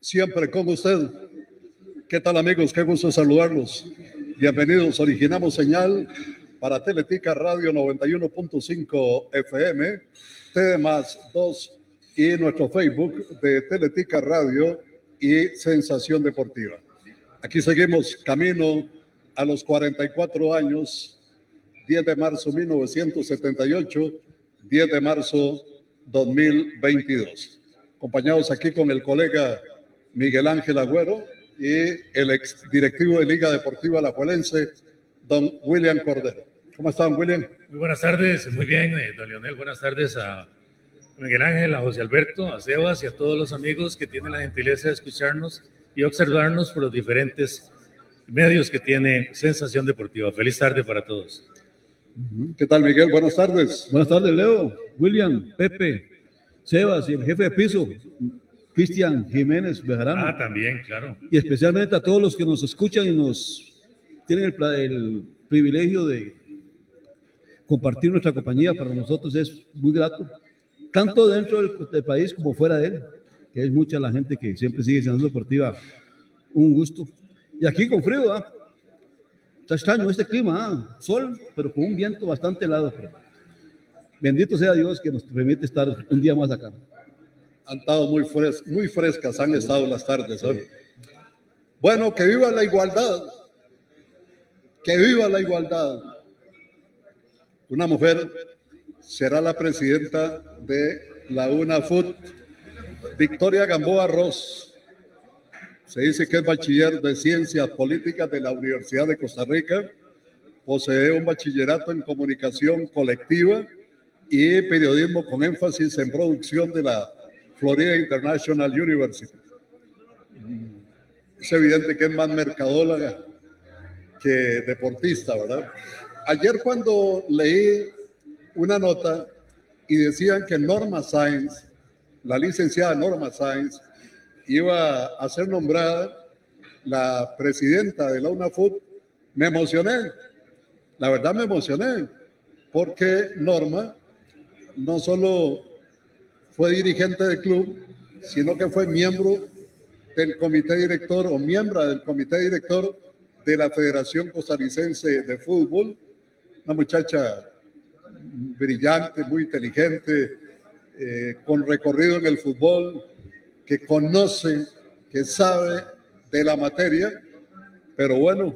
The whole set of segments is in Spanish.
siempre con usted. ¿Qué tal amigos? Qué gusto saludarlos. Bienvenidos. Originamos señal para Teletica Radio 91.5 FM, T más 2 y nuestro Facebook de Teletica Radio y Sensación Deportiva. Aquí seguimos camino a los 44 años, 10 de marzo 1978, 10 de marzo 2022. Acompañados aquí con el colega Miguel Ángel Agüero y el ex directivo de Liga Deportiva Alajuelense, don William Cordero. ¿Cómo están, William? Muy buenas tardes, muy bien, eh, don Leonel. Buenas tardes a Miguel Ángel, a José Alberto, a Sebas y a todos los amigos que tienen la gentileza de escucharnos y observarnos por los diferentes medios que tiene Sensación Deportiva. Feliz tarde para todos. ¿Qué tal, Miguel? Buenas tardes. Buenas tardes, Leo, William, Pepe, Sebas y el jefe de piso, Cristian Jiménez Bejarano. Ah, también, claro. Y especialmente a todos los que nos escuchan y nos tienen el, el privilegio de compartir nuestra compañía. Para nosotros es muy grato, tanto dentro del, del país como fuera de él, que es mucha la gente que siempre sigue siendo deportiva. Un gusto. Y aquí con frío, ¿ah? Está extraño este clima, ¿ah? sol, pero con un viento bastante helado. Pero bendito sea Dios que nos permite estar un día más acá. Han estado muy, fres muy frescas, han estado las tardes. ¿eh? Bueno, que viva la igualdad. Que viva la igualdad. Una mujer será la presidenta de la UNAFUT, Victoria Gamboa Ross. Se dice que es bachiller de Ciencias Políticas de la Universidad de Costa Rica. Posee un bachillerato en comunicación colectiva y periodismo con énfasis en producción de la Florida International University. Es evidente que es más mercadóloga que deportista, ¿verdad? Ayer cuando leí una nota y decían que Norma Sainz, la licenciada Norma Sainz, iba a ser nombrada la presidenta de la UNAFUT, me emocioné. La verdad me emocioné, porque Norma no solo fue dirigente del club, sino que fue miembro del comité director o miembro del comité director de la Federación Costarricense de Fútbol, una muchacha brillante, muy inteligente, eh, con recorrido en el fútbol, que conoce, que sabe de la materia, pero bueno,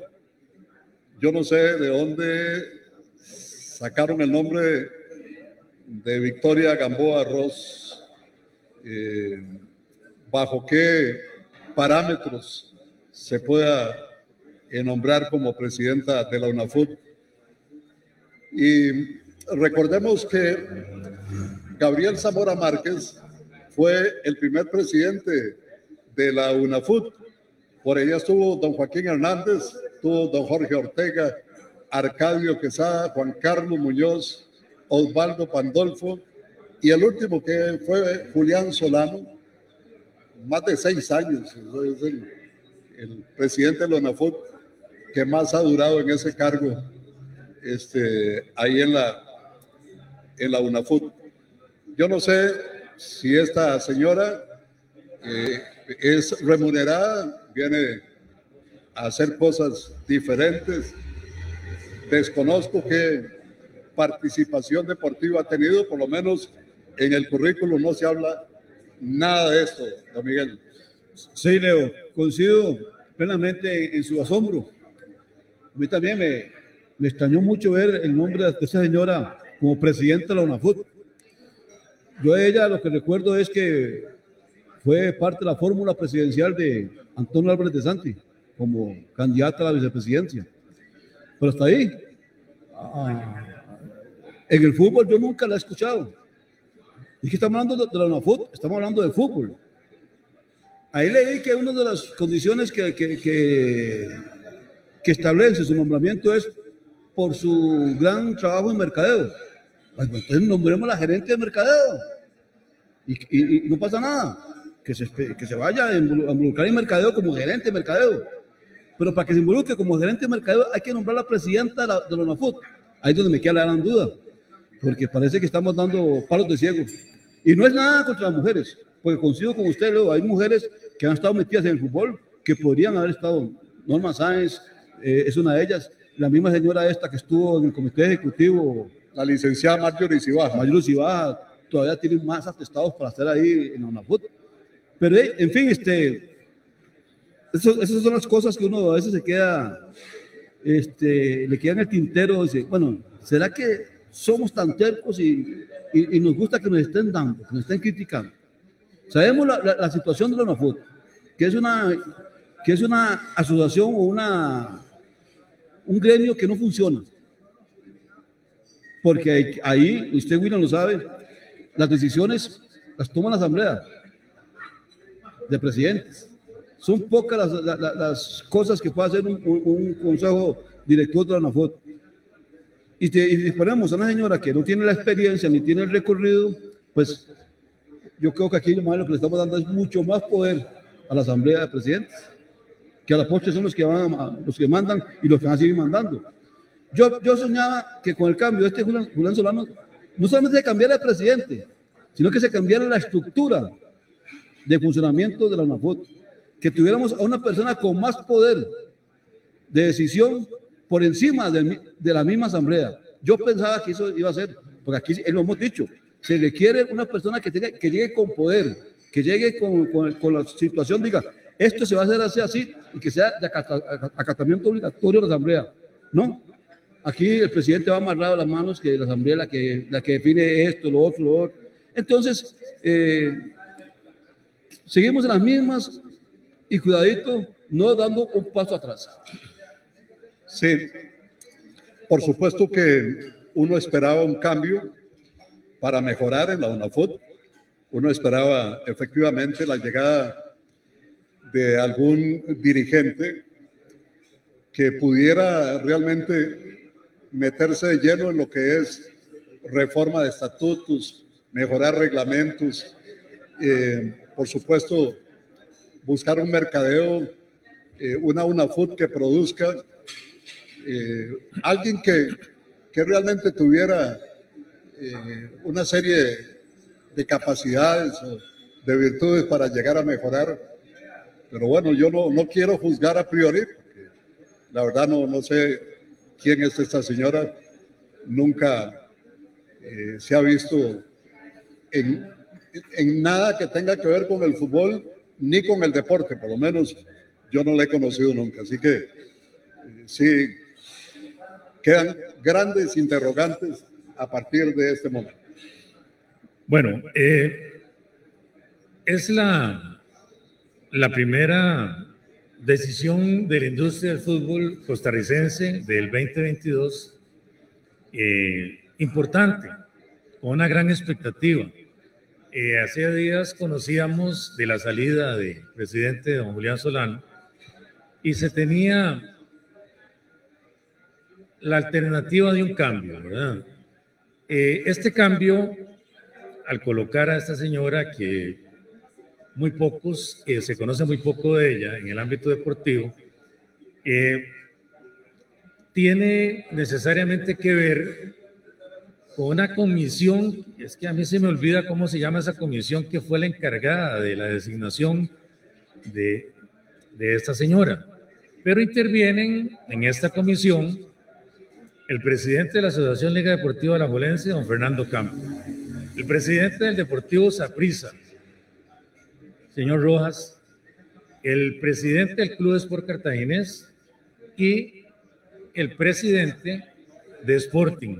yo no sé de dónde sacaron el nombre de Victoria Gamboa Ross eh, bajo qué parámetros se pueda nombrar como presidenta de la UNAFUT. Y recordemos que Gabriel Zamora Márquez fue el primer presidente de la UNAFUT. Por ella estuvo don Joaquín Hernández, estuvo don Jorge Ortega, Arcadio Quesada, Juan Carlos Muñoz, Osvaldo Pandolfo, y el último que fue Julián Solano, más de seis años, el, presidente de la UNAFUT que más ha durado en ese cargo este, ahí en la, en la UNAFUT. Yo no sé si esta señora eh, es remunerada, viene a hacer cosas diferentes. Desconozco qué participación deportiva ha tenido, por lo menos en el currículo no se habla nada de esto, don Miguel. Sí, Leo, coincido plenamente en su asombro. A mí también me, me extrañó mucho ver el nombre de esa señora como presidenta de la UNAFUT. Yo a ella lo que recuerdo es que fue parte de la fórmula presidencial de Antonio Álvarez de Santi como candidata a la vicepresidencia. Pero hasta ahí, ah, en el fútbol yo nunca la he escuchado. Y que estamos hablando de la UNAFUT, estamos hablando de fútbol. Ahí leí que una de las condiciones que, establece su nombramiento es por su gran trabajo en mercadeo. Pues, entonces nombremos a la gerente de mercadeo. Y, no pasa nada. Que se, que se vaya a involucrar en mercadeo como gerente de mercadeo. Pero para que se involucre como gerente de mercadeo hay que nombrar a la presidenta de la, de la UNAFUT. Ahí es donde me queda la gran duda. Porque parece que estamos dando palos de ciego. Y no es nada contra las mujeres. porque coincido con usted, luego, hay mujeres que han estado metidas en el fútbol que podrían haber estado. Norma Sáenz eh, es una de ellas, la misma señora esta que estuvo en el comité ejecutivo. La licenciada Marjorie Cibaja. Marjorie Cibaja todavía tiene más atestados para estar ahí en UNAFUT. Pero, eh, en fin, este, esas son las cosas que uno a veces se queda, este, le queda en el tintero. Dice, bueno, ¿será que somos tan tercos y, y, nos gusta que nos estén dando, que nos estén criticando? Sabemos la, la, situación de la UNAFUT, que es una, que es una asociación o una, un gremio que no funciona. Porque ahí, usted, William, lo sabe, las decisiones las toma la Asamblea de Presidentes. Son pocas las, las, cosas que puede hacer un, un, consejo director de la ANAFOT. Y, te, y disponemos a una señora que no tiene la experiencia ni tiene el recorrido, pues yo creo que aquí lo que le estamos dando es mucho más poder a la Asamblea de Presidentes, que a la postre son los que, van los que mandan y los que van a seguir mandando. Yo, yo soñaba que con el cambio de este Julián, Julián Solano no solamente se cambiara el presidente, sino que se cambiara la estructura de funcionamiento de la UNAFOT, que tuviéramos a una persona con más poder de decisión por encima de, la misma asamblea. Yo pensaba que eso iba a ser, porque aquí lo hemos dicho, se requiere una persona que, tenga, que llegue con poder, que llegue con, la situación, diga, esto se va a hacer así, y que sea de acatamiento obligatorio de la asamblea. No, Aquí el presidente va amarrado las manos que la asamblea la que, la que define esto, lo otro, lo. Entonces, eh, seguimos en las mismas y cuidadito, no dando un paso atrás. Sí, por supuesto que uno esperaba un cambio para mejorar en la UNAFUT. Uno esperaba efectivamente la llegada de algún dirigente que pudiera realmente meterse de lleno en lo que es reforma de estatutos, mejorar reglamentos, eh, por supuesto, buscar un mercadeo, eh, una una food que produzca, eh, alguien que, que, realmente tuviera una serie de capacidades o de virtudes para llegar a mejorar. Pero bueno, yo no, no quiero juzgar a priori, porque la verdad no, no sé quién es esta señora, nunca eh, se ha visto en, en, nada que tenga que ver con el fútbol ni con el deporte, por lo menos yo no la he conocido nunca. Así que eh, sí, quedan grandes interrogantes a partir de este momento. Bueno, eh, es la, la primera decisión de la industria del fútbol costarricense del 2022 eh, importante, con una gran expectativa. Eh, hace días conocíamos de la salida del presidente don Julián Solano y se tenía la alternativa de un cambio, ¿verdad? Eh, este cambio, al colocar a esta señora que muy pocos, eh, se conoce muy poco de ella en el ámbito deportivo, eh, tiene necesariamente que ver con una comisión, es que a mí se me olvida cómo se llama esa comisión que fue la encargada de la designación de, de esta señora. Pero intervienen en esta comisión el presidente de la Asociación Liga Deportiva de la Jolense, don Fernando Campos, el presidente del Deportivo Saprissa, señor Rojas, el presidente del Club Sport Cartaginés y el presidente de Sporting.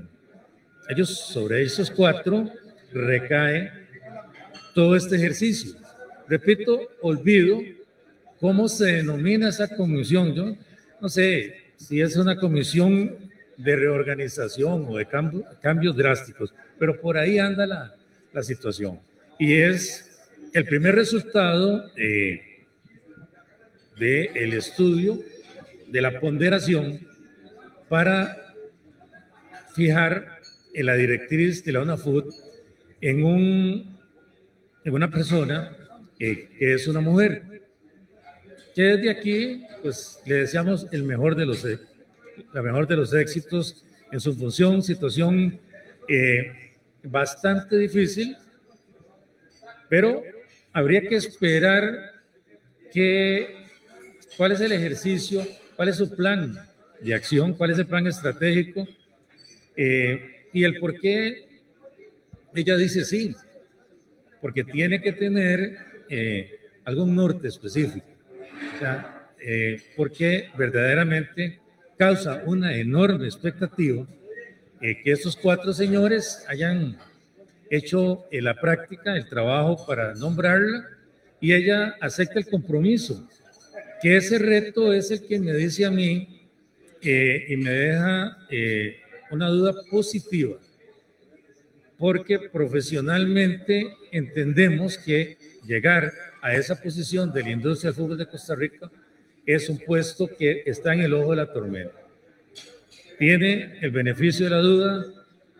Ellos, sobre esos cuatro, recae todo este ejercicio. Repito, olvido cómo se denomina esa comisión. Yo no sé si es una comisión de reorganización o de cambios drásticos, pero por ahí anda la, la situación. Y es el primer resultado eh, del estudio de la ponderación para fijar en la directriz de la UNAFUT en, un, en una persona que es una mujer. Que desde aquí, pues le deseamos el mejor de los, la mejor de los éxitos en su función, situación eh, bastante difícil, pero habría que esperar que, cuál es el ejercicio, cuál es su plan de acción, cuál es el plan estratégico eh, y el por qué ella dice sí, porque tiene que tener eh, algún norte específico. Porque verdaderamente causa una enorme expectativa eh, que estos cuatro señores hayan hecho en la práctica el trabajo para nombrarla y ella acepta el compromiso, que ese reto es el que me dice a mí eh, y me deja eh, una duda positiva, porque profesionalmente entendemos que llegar a esa posición de la industria del fútbol de Costa Rica es un puesto que está en el ojo de la tormenta. Tiene el beneficio de la duda.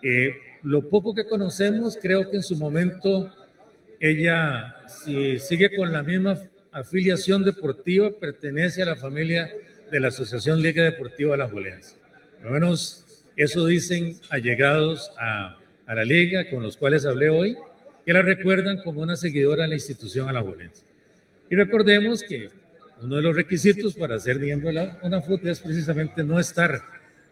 Eh, lo poco que conocemos, creo que en su momento ella si sigue con la misma afiliación deportiva, pertenece a la familia de la Asociación Liga Deportiva La Juelense. Al menos eso dicen allegados a, a, la liga con los cuales hablé hoy, que la recuerdan como una seguidora de la institución alajuelense. Y recordemos que uno de los requisitos para ser miembro de la UNAFUT es precisamente no estar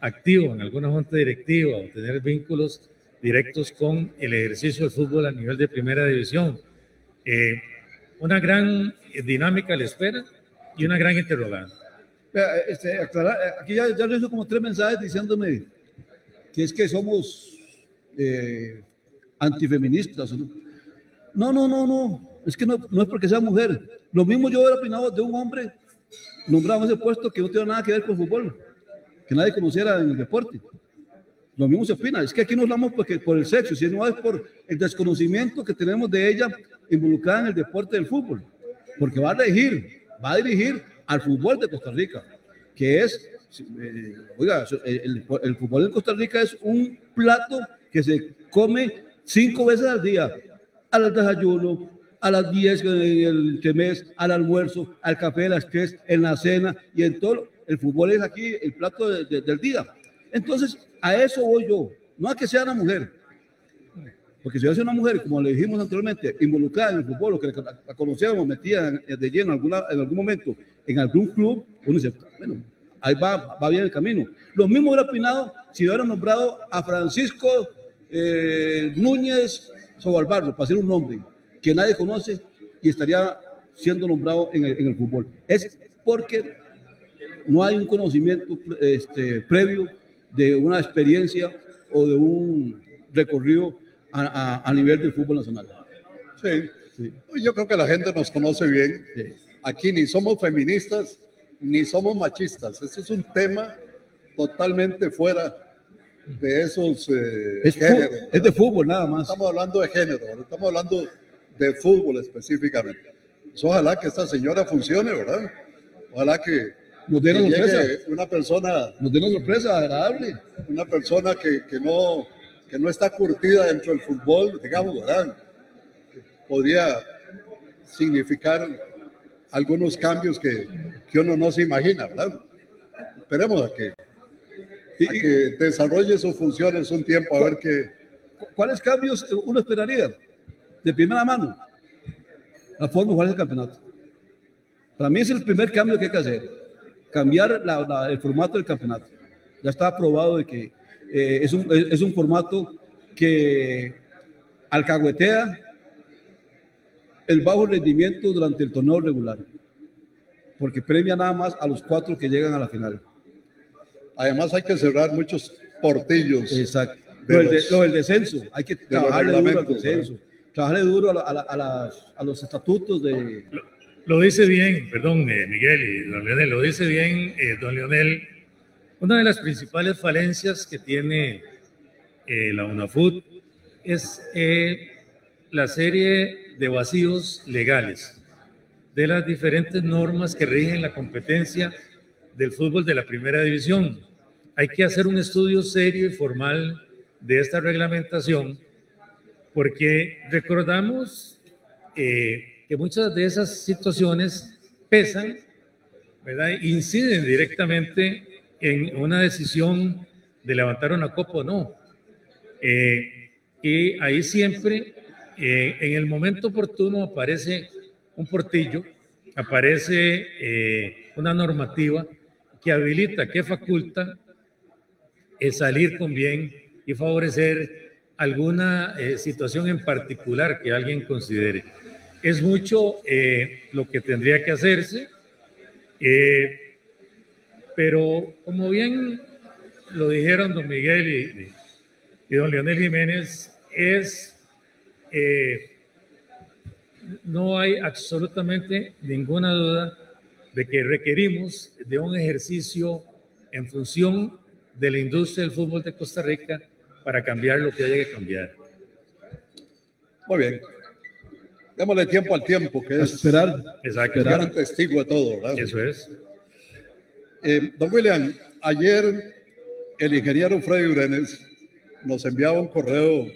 activo en alguna junta directiva o tener vínculos directos con el ejercicio del fútbol a nivel de primera división. Eh, una gran dinámica le espera y una gran interrogante. Este, aclarar, eh, aquí ya, ya hizo como tres mensajes diciéndome que es que somos eh, antifeministas. ¿no? no, no, no, es que no, no es porque sea mujer. Lo mismo yo hubiera opinado de un hombre nombrado en ese puesto que no tiene nada que ver con fútbol, que nadie conociera en el deporte. Lo mismo se opina, es que aquí no hablamos porque, por el sexo, sino es por el desconocimiento que tenemos de ella involucrada en el deporte del fútbol, porque va a dirigir, va a dirigir al fútbol de Costa Rica, que es, eh, oiga, el, el, fútbol en Costa Rica es un plato que se come cinco veces al día, al desayuno, a las 10 del mes, al almuerzo, al café de las 3, en la cena y en todo. El fútbol es aquí el plato de, de, del día. Entonces, a eso voy yo, no a que sea una mujer. Porque si hubiese una mujer, como le dijimos anteriormente, involucrada en el fútbol, o que la conocíamos, metida de lleno en, alguna, en algún momento en algún club, uno dice, bueno, ahí va, va bien el camino. Lo mismo hubiera opinado si hubiera nombrado a Francisco eh, Núñez Sobalbarro, para ser un nombre que nadie conoce y estaría siendo nombrado en el, en el fútbol. Es porque no hay un conocimiento este, previo de una experiencia o de un recorrido a, a, a nivel del fútbol nacional. Sí. sí. yo creo que la gente nos conoce bien. Sí. Aquí ni somos feministas ni somos machistas. Este es un tema totalmente fuera de esos eh, es géneros. Es de fútbol nada más. Estamos hablando de género, estamos hablando de fútbol específicamente. Pues ojalá que esta señora funcione, ¿verdad? Ojalá que nos dé una sorpresa. Una persona. Nos dé una sorpresa agradable. Una persona que, que, no, que no está curtida dentro del fútbol, digamos, ¿verdad? Podría significar algunos cambios que, que, uno no se imagina, ¿verdad? Esperemos a que, a que desarrolle sus funciones un tiempo, a ver qué. ¿Cuáles cambios uno esperaría? De primera mano, la forma de jugar el campeonato. Para mí es el primer cambio que hay que hacer cambiar la, la, el formato del campeonato. Ya está aprobado de que eh, es, un, es, un, formato que alcahuetea el bajo rendimiento durante el torneo regular, porque premia nada más a los cuatro que llegan a la final. Además hay que cerrar muchos portillos. Exacto. De lo, los, de, lo del descenso, hay que trabajarle duro al descenso, trabajarle duro a, a, a, las, a los estatutos de... Lo dice bien, perdón, eh, Miguel y don Leonel, lo dice bien, eh, don Leonel. Una de las principales falencias que tiene eh, la UNAFUT es eh, la serie de vacíos legales de las diferentes normas que rigen la competencia del fútbol de la primera división. Hay que hacer un estudio serio y formal de esta reglamentación porque recordamos eh, que muchas de esas situaciones pesan, ¿verdad? Inciden directamente en una decisión de levantar una copa o no. Eh, y ahí siempre eh, en el momento oportuno aparece un portillo, aparece eh, una normativa que habilita, que faculta el salir con bien y favorecer alguna eh, situación en particular que alguien considere. Es mucho lo que tendría que hacerse, pero como bien lo dijeron don Miguel y, y don Leonel Jiménez, es eh, no hay absolutamente ninguna duda de que requerimos de un ejercicio en función de la industria del fútbol de Costa Rica para cambiar lo que haya que cambiar. Muy bien. Démosle tiempo al tiempo, que es esperar. Exacto. Esperar testigo de todo, ¿verdad? Eso es. Eh, don William, ayer el ingeniero Freddy Urenes nos enviaba un correo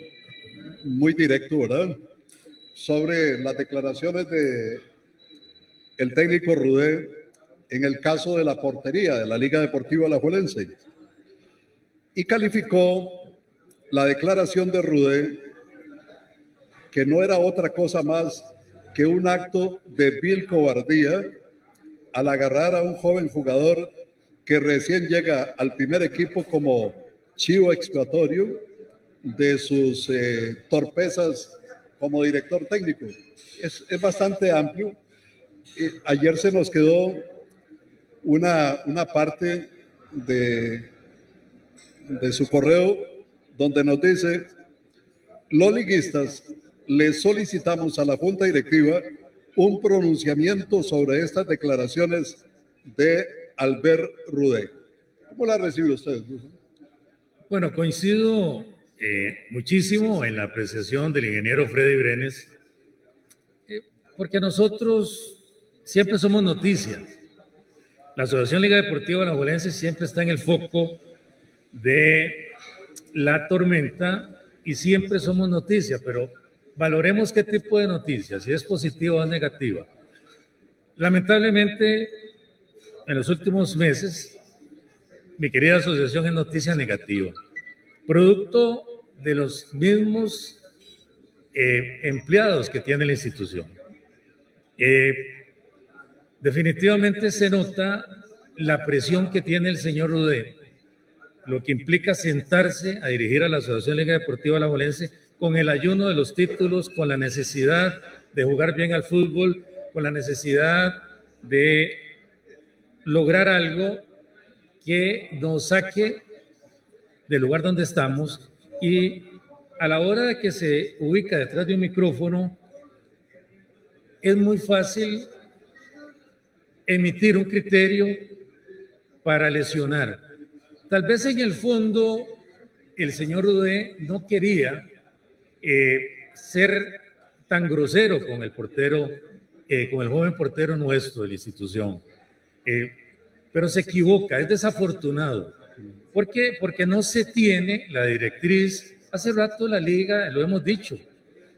muy directo, ¿verdad? Sobre las declaraciones de el técnico Rudé en el caso de la portería de la Liga Deportiva Alajuelense. Y calificó la declaración de Rudé que no era otra cosa más que un acto de vil cobardía al agarrar a un joven jugador que recién llega al primer equipo como chivo expiatorio de sus eh, torpezas como director técnico. Es, es bastante amplio. ayer se nos quedó una, una parte de, de su correo donde nos dice, los liguistas le solicitamos a la Junta Directiva un pronunciamiento sobre estas declaraciones de Albert Rudé. ¿Cómo la recibe usted? Bueno, coincido eh, muchísimo en la apreciación del ingeniero Freddy Brenes, eh, porque nosotros siempre somos noticias. La Asociación Liga Deportiva Alajuelense siempre está en el foco de la tormenta y siempre somos noticias, pero valoremos qué tipo de noticias, si es positiva o negativa. Lamentablemente, en los últimos meses, mi querida asociación es noticia negativa producto de los mismos eh, empleados que tiene la institución. Eh, definitivamente se nota la presión que tiene el señor Rudé, lo que implica sentarse a dirigir a la Asociación Liga Deportiva La Volense con el ayuno de los títulos, con la necesidad de jugar bien al fútbol, con la necesidad de lograr algo que nos saque del lugar donde estamos y a la hora de que se ubica detrás de un micrófono, es muy fácil emitir un criterio para lesionar. Tal vez en el fondo el señor Rudé no quería eh, ser tan grosero con el portero, eh, con el joven portero nuestro de la institución, eh, pero se equivoca, es desafortunado. ¿Por qué? Porque no se tiene la directriz. Hace rato la liga, lo hemos dicho,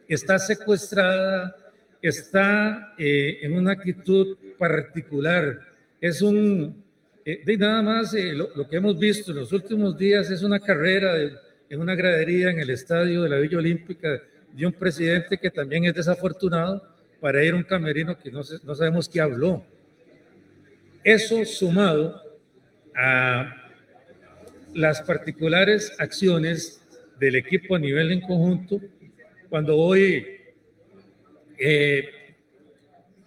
está secuestrada, está en una actitud particular. Es un, eh, de nada más eh, lo, que hemos visto en los últimos días es una carrera en una gradería en el estadio de la Villa Olímpica de un presidente que también es desafortunado para ir a un camerino que no, no sabemos qué habló. Eso sumado a las particulares acciones del equipo a nivel en conjunto, cuando hoy, eh,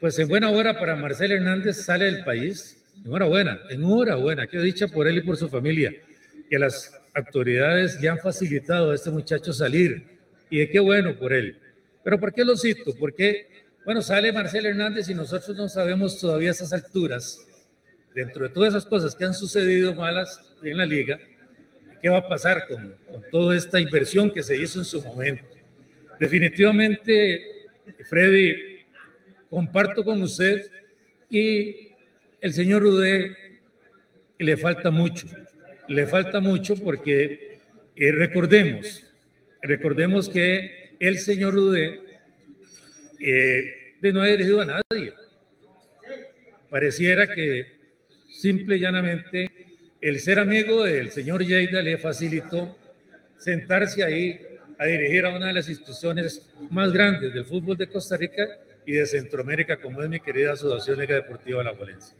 pues en buena hora para Marcel Hernández sale del país, enhorabuena, enhorabuena, que dicha por él y por su familia, que las autoridades ya han facilitado a este muchacho salir, y de qué bueno por él. Pero ¿por qué lo cito? Porque, bueno, sale Marcel Hernández y nosotros no sabemos todavía a esas alturas, dentro de todas esas cosas que han sucedido malas en la liga, qué va a pasar con, toda esta inversión que se hizo en su momento. Definitivamente, Freddy, comparto con usted y el señor Rudé le falta mucho, le falta mucho porque eh, recordemos, recordemos que el señor Rudé eh, no ha dirigido a nadie. Pareciera que simple y llanamente el ser amigo del señor Lleida le facilitó sentarse ahí a dirigir a una de las instituciones más grandes del fútbol de Costa Rica y de Centroamérica, como es mi querida Asociación Liga Deportiva La Valencia.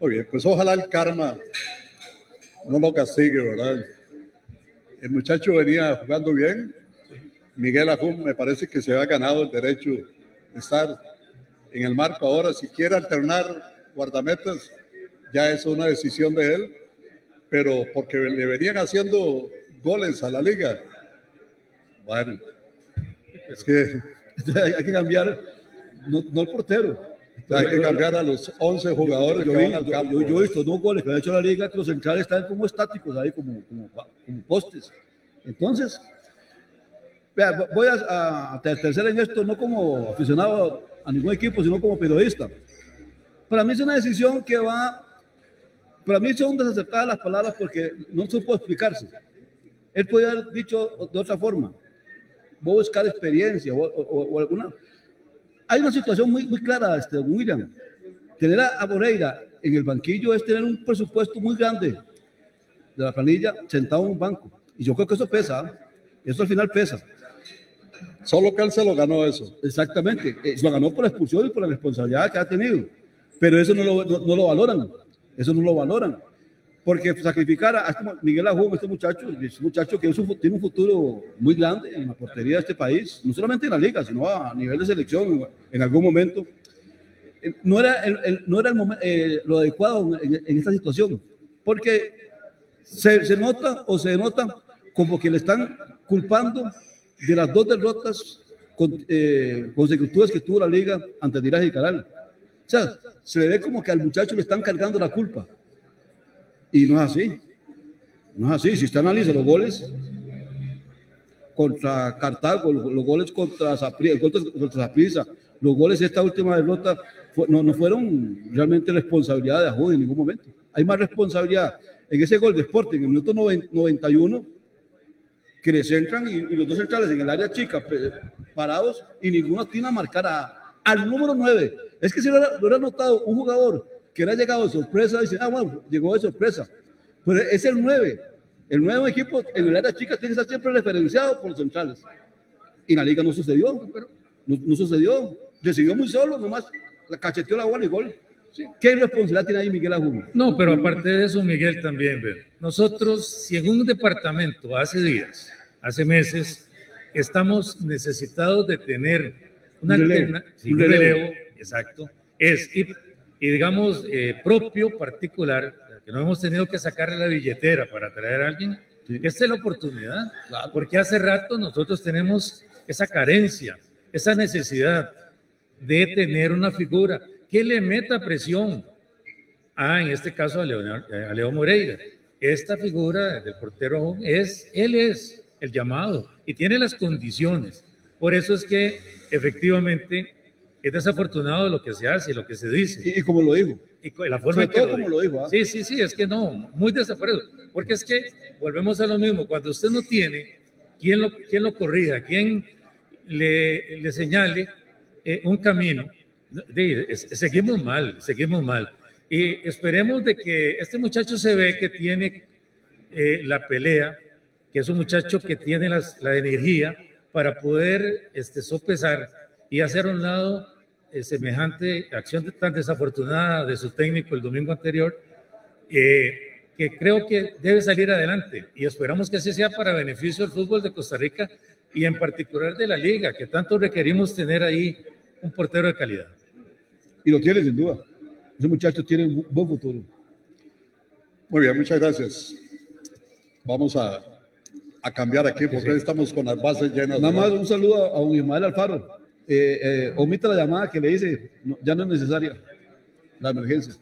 Muy bien, pues ojalá el karma no lo castigue, ¿verdad? El muchacho venía jugando bien. Miguel Ajum me parece que se ha ganado el derecho de estar en el marco ahora. Si quiere alternar guardametas, ya es una decisión de él, pero porque le venían haciendo goles a la liga. Bueno, es que hay que cambiar, no, no el portero. Hay que cambiar a los 11 jugadores yo, al yo, he visto dos goles que ha hecho la liga, que los centrales están como estáticos ahí, como, como, como postes. Entonces, vea, voy a, a tercer en esto, no como aficionado a ningún equipo, sino como periodista. Para mí es una decisión que va, para mí son desacertadas las palabras porque no supo explicarse. Él podía haber dicho de otra forma, voy a buscar experiencia o, o, o alguna. Hay una situación muy, muy clara, este, William. Tener a, a Moreira en el banquillo es tener un presupuesto muy grande de la planilla sentado en un banco. Y yo creo que eso pesa. ¿eh? Eso al final pesa. Solo que él se lo ganó eso. Exactamente. Eh, lo ganó por la expulsión y por la responsabilidad que ha tenido. Pero eso no lo, no, no lo valoran. Eso no lo valoran. Porque sacrificar a este Miguel Ajú, este muchacho, este muchacho que es un, tiene un futuro muy grande en la portería de este país, no solamente en la liga, sino a nivel de selección en algún momento. Eh, No era, el, el no era el momento, eh, lo adecuado en, en, esta situación, porque se, se nota o se denota como que le están culpando de las dos derrotas con, eh, consecutivas que tuvo la liga ante Diraj y Caral. O sea, se le ve como que al muchacho le están cargando la culpa. Y no es así. No es así. Si usted analiza los goles contra Cartago, los, goles contra Saprissa, contra, contra los goles de esta última derrota fue, no, no, fueron realmente responsabilidad de Ajú en ningún momento. Hay más responsabilidad en ese gol de Sporting en el minuto 91 que le centran y, y, los dos centrales en el área chica parados y ninguno tiene a marcar a, al número 9. Es que si lo hubiera notado un jugador que era llegado de sorpresa, dice, ah, bueno, llegó de sorpresa. Pero es el 9. El nuevo equipo en el área chica tiene que estar siempre referenciado por los centrales. Y la liga no sucedió, pero no, no sucedió. Recibió muy solo, nomás la cacheteó la bola y gol. Sí. ¿Qué responsabilidad tiene ahí Miguel Ajú? No, pero aparte de eso, Miguel también, nosotros, si en un departamento hace días, hace meses, estamos necesitados de tener una un relevo, alterna, sí, un relevo, relevo exacto, es y, y digamos eh, propio, particular, que no hemos tenido que sacarle la billetera para traer a alguien, sí. esta es la oportunidad, claro. porque hace rato nosotros tenemos esa carencia, esa necesidad de tener una figura que le meta presión a, en este caso, a, Leonel, a Leo Moreira. Esta figura del portero es, él es el llamado y tiene las condiciones. Por eso es que efectivamente es desafortunado lo que se hace, lo que se dice. Y, y como lo dijo. Y la forma Sobre todo lo como lo dijo. ¿eh? Sí, sí, sí, es que no, muy desafortunado. Porque es que volvemos a lo mismo, cuando usted no tiene quien lo, quien lo corrija, quien le, le señale eh, un camino, seguimos mal, seguimos mal. Y esperemos de que este muchacho se ve que tiene eh, la pelea, que es un muchacho que tiene las, la energía para poder este, sopesar y hacer a un lado eh, semejante acción tan desafortunada de su técnico el domingo anterior, eh, que creo que debe salir adelante y esperamos que así sea para beneficio del fútbol de Costa Rica y en particular de la liga, que tanto requerimos tener ahí un portero de calidad. Y lo tiene sin duda. Ese muchacho tiene un buen futuro. Muy bien, muchas gracias. Vamos a, a cambiar aquí porque sí. estamos con las bases llenas. Nada más un saludo a, a Ismael Alfaro. Eh, eh, omita la llamada que le dice, no, ya no es necesaria la emergencia.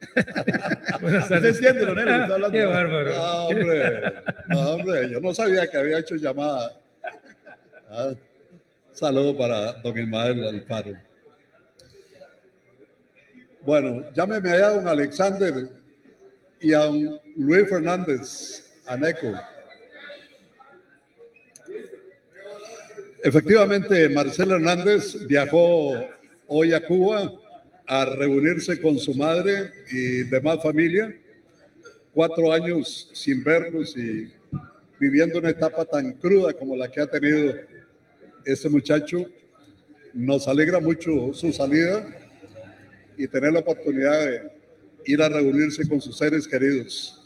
Buenas tardes. ¿Se entiende, Leonel? Qué bárbaro. No, hombre, no, hombre, yo no sabía que había hecho llamada. Ah, saludo para don Ismael Alfaro. Bueno, llámeme allá a don Alexander y a don Luis Fernández, Aneco. Efectivamente, Marcelo Hernández viajó hoy a Cuba a reunirse con su madre y demás familia. Cuatro años sin verlos y viviendo una etapa tan cruda como la que ha tenido este muchacho. Nos alegra mucho su salida y tener la oportunidad de ir a reunirse con sus seres queridos.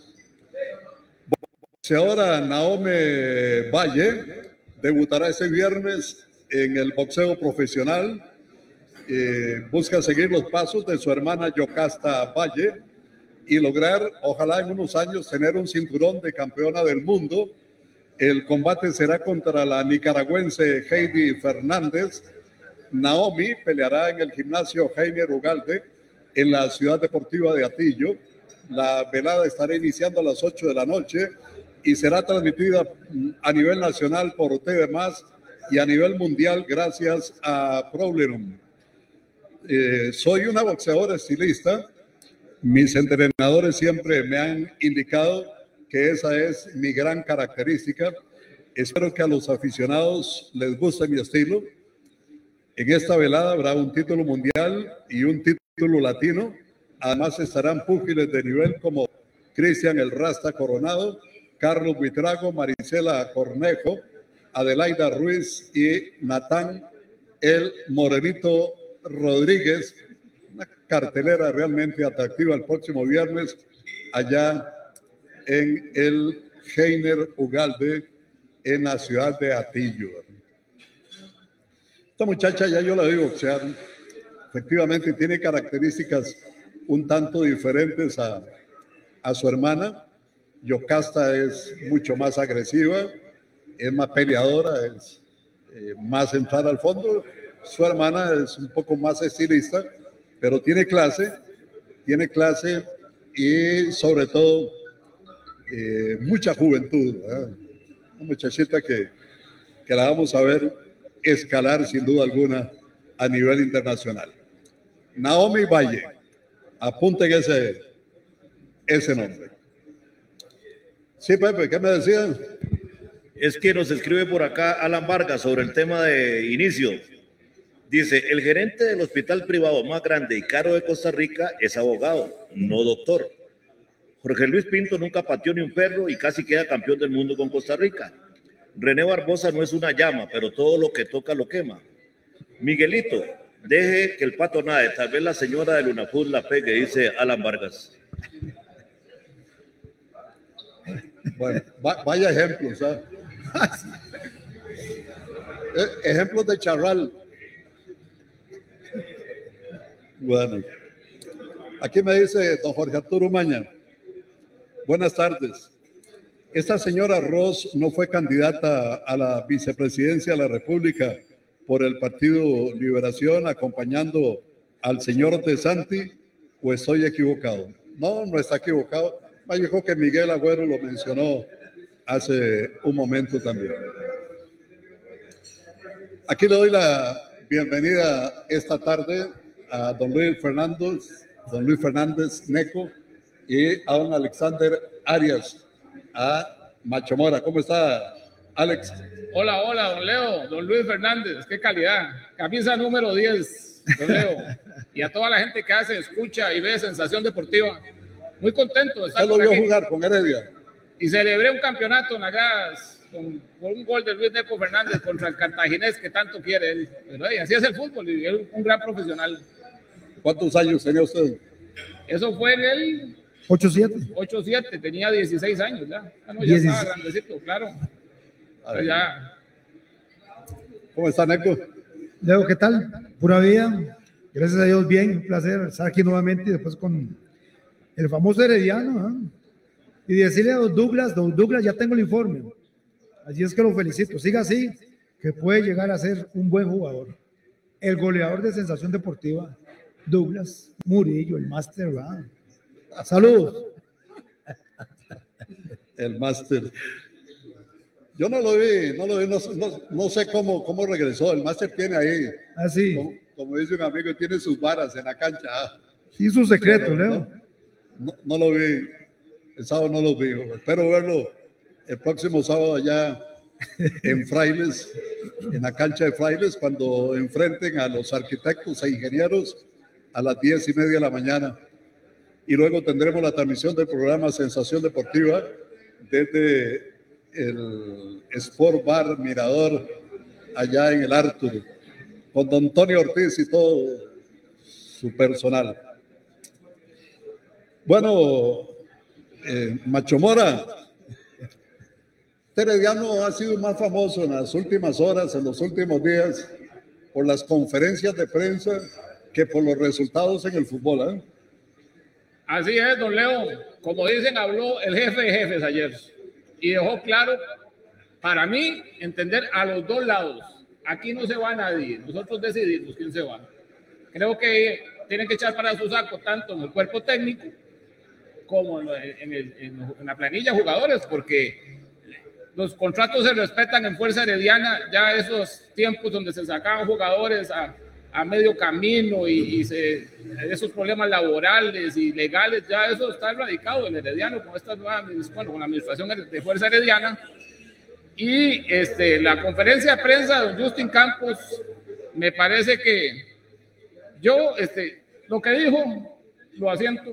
Ahora Naomi Valle debutará este viernes en el boxeo profesional. Eh, busca seguir los pasos de su hermana Yocasta Valle y lograr, ojalá en unos años, tener un cinturón de campeona del mundo. El combate será contra la nicaragüense Heidi Fernández. Naomi peleará en el gimnasio Jaime Rugalde en la ciudad deportiva de Atillo. La velada estará iniciando a las 8 de la noche y será transmitida a nivel nacional por TV Más y a nivel mundial gracias a Problemum. Eh, soy una boxeadora estilista. Mis entrenadores siempre me han indicado que esa es mi gran característica. Espero que a los aficionados les guste mi estilo. En esta velada habrá un título mundial y un título latino. Además estarán púgiles de nivel como Cristian El Rasta Coronado, Carlos Buitrago, Marisela Cornejo, Adelaida Ruiz y Natán El Morenito Rodríguez. Una cartelera realmente atractiva el próximo viernes allá en el Heiner Ugalde, en la ciudad de Atillo. Esta muchacha ya yo la o sea, efectivamente tiene características un tanto diferentes a, a su hermana Yocasta es mucho más agresiva, es más peleadora, es eh, más centrada al fondo. Su hermana es un poco más estilista, pero tiene clase, tiene clase y sobre todo eh, mucha juventud. Una muchachita que, que la vamos a ver escalar sin duda alguna a nivel internacional. Naomi Valle, apunten ese, ese nombre. Sí, Pepe, ¿qué me decían? Es que nos escribe por acá Alan Vargas sobre el tema de inicio. Dice, el gerente del hospital privado más grande y caro de Costa Rica es abogado, no doctor. Jorge Luis Pinto nunca pateó ni un perro y casi queda campeón del mundo con Costa Rica. René Barbosa no es una llama, pero todo lo que toca lo quema. Miguelito, deje que el pato nade, tal vez la señora de Lunafud la pegue, dice Alan Vargas. Bueno, vaya ejemplos. ¿sabes? Ejemplos de charral. Bueno, aquí me dice don Jorge Arturo Maña. Buenas tardes. Esta señora Ross no fue candidata a la vicepresidencia de la República por el Partido Liberación acompañando al señor De Santi o estoy equivocado. No, no está equivocado. Dijo que Miguel Agüero lo mencionó hace un momento también. Aquí le doy la bienvenida esta tarde a don Luis Fernández, don Luis Fernández Neco y a don Alexander Arias, a Machomora. ¿Cómo está, Alex? Hola, hola, don Leo, don Luis Fernández, qué calidad. Camisa número 10, don Leo. Y a toda la gente que hace, escucha y ve Sensación Deportiva. Muy contento de estar lo vio jugar con Heredia. Y celebré un campeonato en la gas con, un gol de Luis Nepo Fernández contra el cartaginés que tanto quiere él. Pero así es el fútbol y es un gran profesional. ¿Cuántos años tenía usted? Eso fue en el 8-7. 8-7, tenía 16 años ya. Ah, ya estaba grandecito, claro. Ya. ¿Cómo está, Neco? Leo, ¿qué tal? Pura vida. Gracias a Dios, bien. Un placer estar aquí nuevamente después con el famoso Herediano, y decirle a don Douglas, don Douglas, ya tengo el informe. Así es que lo felicito. Siga así, que puede llegar a ser un buen jugador. El goleador de sensación deportiva, Douglas Murillo, el máster. Saludos. El máster. Yo no lo vi, no lo vi, no, sé cómo, cómo regresó. El máster tiene ahí. Así. Ah, como, dice un amigo, tiene sus varas en la cancha. Sí, su secreto, Leo no, lo vi, el sábado no lo vi, espero verlo el próximo sábado allá en Frailes, en la cancha de Frailes, cuando enfrenten a los arquitectos e ingenieros a las diez y media de la mañana. Y luego tendremos la transmisión del programa Sensación Deportiva desde el Sport Bar Mirador allá en el Artur, con don Antonio Ortiz y todo su personal. Bueno, eh, Machomora, Terediano ha sido más famoso en las últimas horas, en los últimos días, por las conferencias de prensa que por los resultados en el fútbol. ¿eh? Así es, don Leo. Como dicen, habló el jefe de jefes ayer y dejó claro, para mí, entender a los dos lados. Aquí no se va nadie, nosotros decidimos quién se va. Creo que tienen que echar para su saco tanto en el cuerpo técnico como en, la planilla jugadores, porque los contratos se respetan en Fuerza Herediana, ya esos tiempos donde se sacaban jugadores a, a medio camino y, se, esos problemas laborales y legales, ya eso está erradicado en Herediano con esta nueva bueno, con la administración de Fuerza Herediana. Y este, la conferencia de prensa de Justin Campos, me parece que yo, este, lo que dijo, lo asiento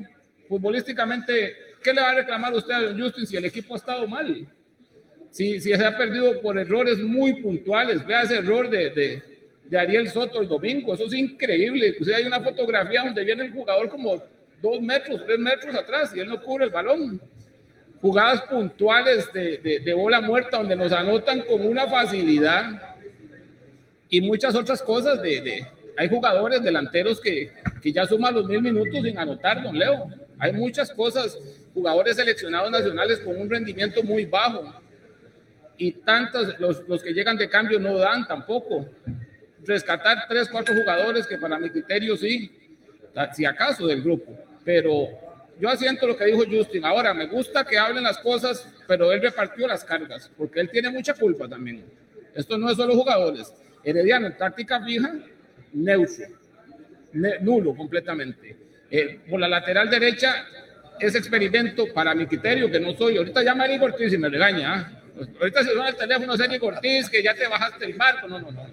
futbolísticamente, ¿qué le va a reclamar usted a Justin si el equipo ha estado mal? Si, si se ha perdido por errores muy puntuales, vea ese error de de Ariel Soto el domingo. Eso es increíble. Usted hay una fotografía donde viene el jugador como dos metros, tres metros atrás y él no cubre el balón. Jugadas puntuales de, de, bola muerta donde nos anotan con una facilidad y muchas otras cosas. De, hay jugadores delanteros que, que ya suman los mil minutos sin anotar, don Leo. Hay muchas cosas, jugadores seleccionados nacionales con un rendimiento muy bajo y tantos, los, los que llegan de cambio no dan tampoco rescatar tres, cuatro jugadores que para mi criterio sí, si acaso del grupo, pero yo asiento lo que dijo Justin. Ahora, me gusta que hablen las cosas, pero él repartió las cargas, porque él tiene mucha culpa también. Esto no es solo jugadores. Herediano en táctica fija, neutro, nulo completamente. Eh, por la lateral derecha, ese experimento, para mi criterio, que no soy, ahorita llama a Ortiz y me regaña. ¿ah? Ahorita se suena el teléfono, Eric Ortiz, que ya te bajaste el marco. No, no, no.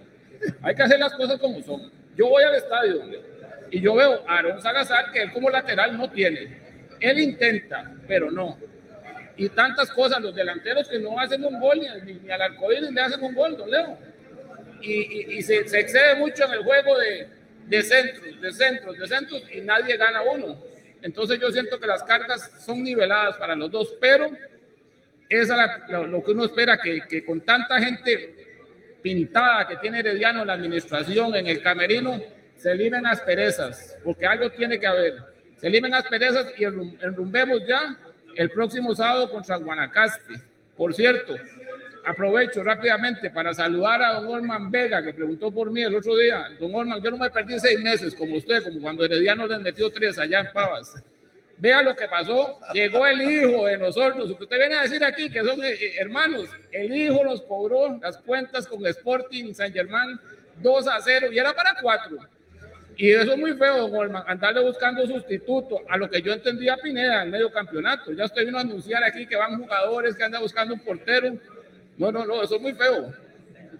Hay que hacer las cosas como son. Yo voy al estadio y yo veo a Aaron Salazar que él como lateral no tiene. Él intenta, pero no. Y tantas cosas, los delanteros que no hacen un gol, ni, ni al arcoíris le hacen un gol, don Leo. Y, se, excede mucho en el juego de, de centros, de centros, de centros, y nadie gana uno. Entonces yo siento que las cargas son niveladas para los dos, pero es lo, que uno espera, que, con tanta gente pintada que tiene Herediano la administración en el camerino, se limen asperezas, porque algo tiene que haber. Se limen asperezas y enrumbemos ya el próximo sábado contra Guanacaste. Por cierto, aprovecho rápidamente para saludar a don Orman Vega, que preguntó por mí el otro día. Don Orman, yo no me perdí seis meses como usted, como cuando Herediano le metió tres allá en Pavas. Vea lo que pasó. Llegó el hijo de nosotros. Usted viene a decir aquí que son eh, eh, hermanos. El hijo nos cobró las cuentas con Sporting San Germán 2 a 0 y era para 4. Y eso es muy feo, Goldman, andarle buscando sustituto a lo que yo entendía Pineda en medio campeonato. Ya usted vino a anunciar aquí que van jugadores que andan buscando un portero. No, no, no, eso es muy feo.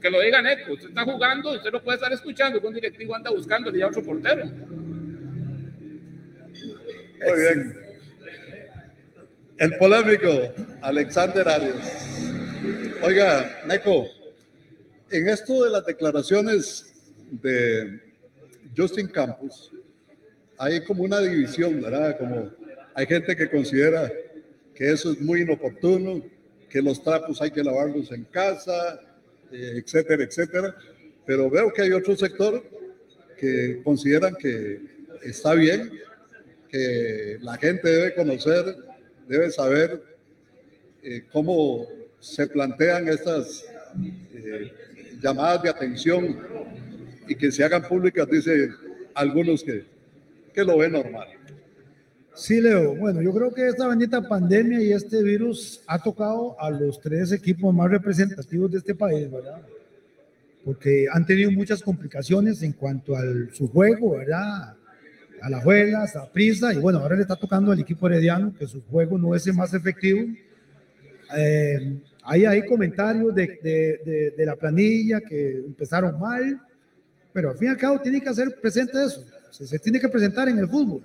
Que lo digan eco. Usted está jugando, usted no puede estar escuchando que un directivo anda buscando ya otro portero. Muy bien. El polémico Alexander Arias. Oiga, Neco, en esto de las declaraciones de Justin Campos, hay como una división, ¿verdad? Como hay gente que considera que eso es muy inoportuno, que los trapos hay que lavarlos en casa, eh, etcétera, etcétera. Pero veo que hay otro sector que consideran que está bien que la gente debe conocer, debe saber eh, cómo se plantean estas eh, llamadas de atención y que se hagan públicas, dice algunos que, que lo ven normal. Sí, Leo. Bueno, yo creo que esta bendita pandemia y este virus ha tocado a los tres equipos más representativos de este país, ¿verdad? Porque han tenido muchas complicaciones en cuanto a su juego, ¿verdad? a la juegas, a prisa, y bueno, ahora le está tocando al equipo herediano que su juego no es el más efectivo. Eh, hay ahí comentarios de, de, de, la planilla que empezaron mal, pero al fin y al cabo tiene que hacer presente eso, se, se, tiene que presentar en el fútbol.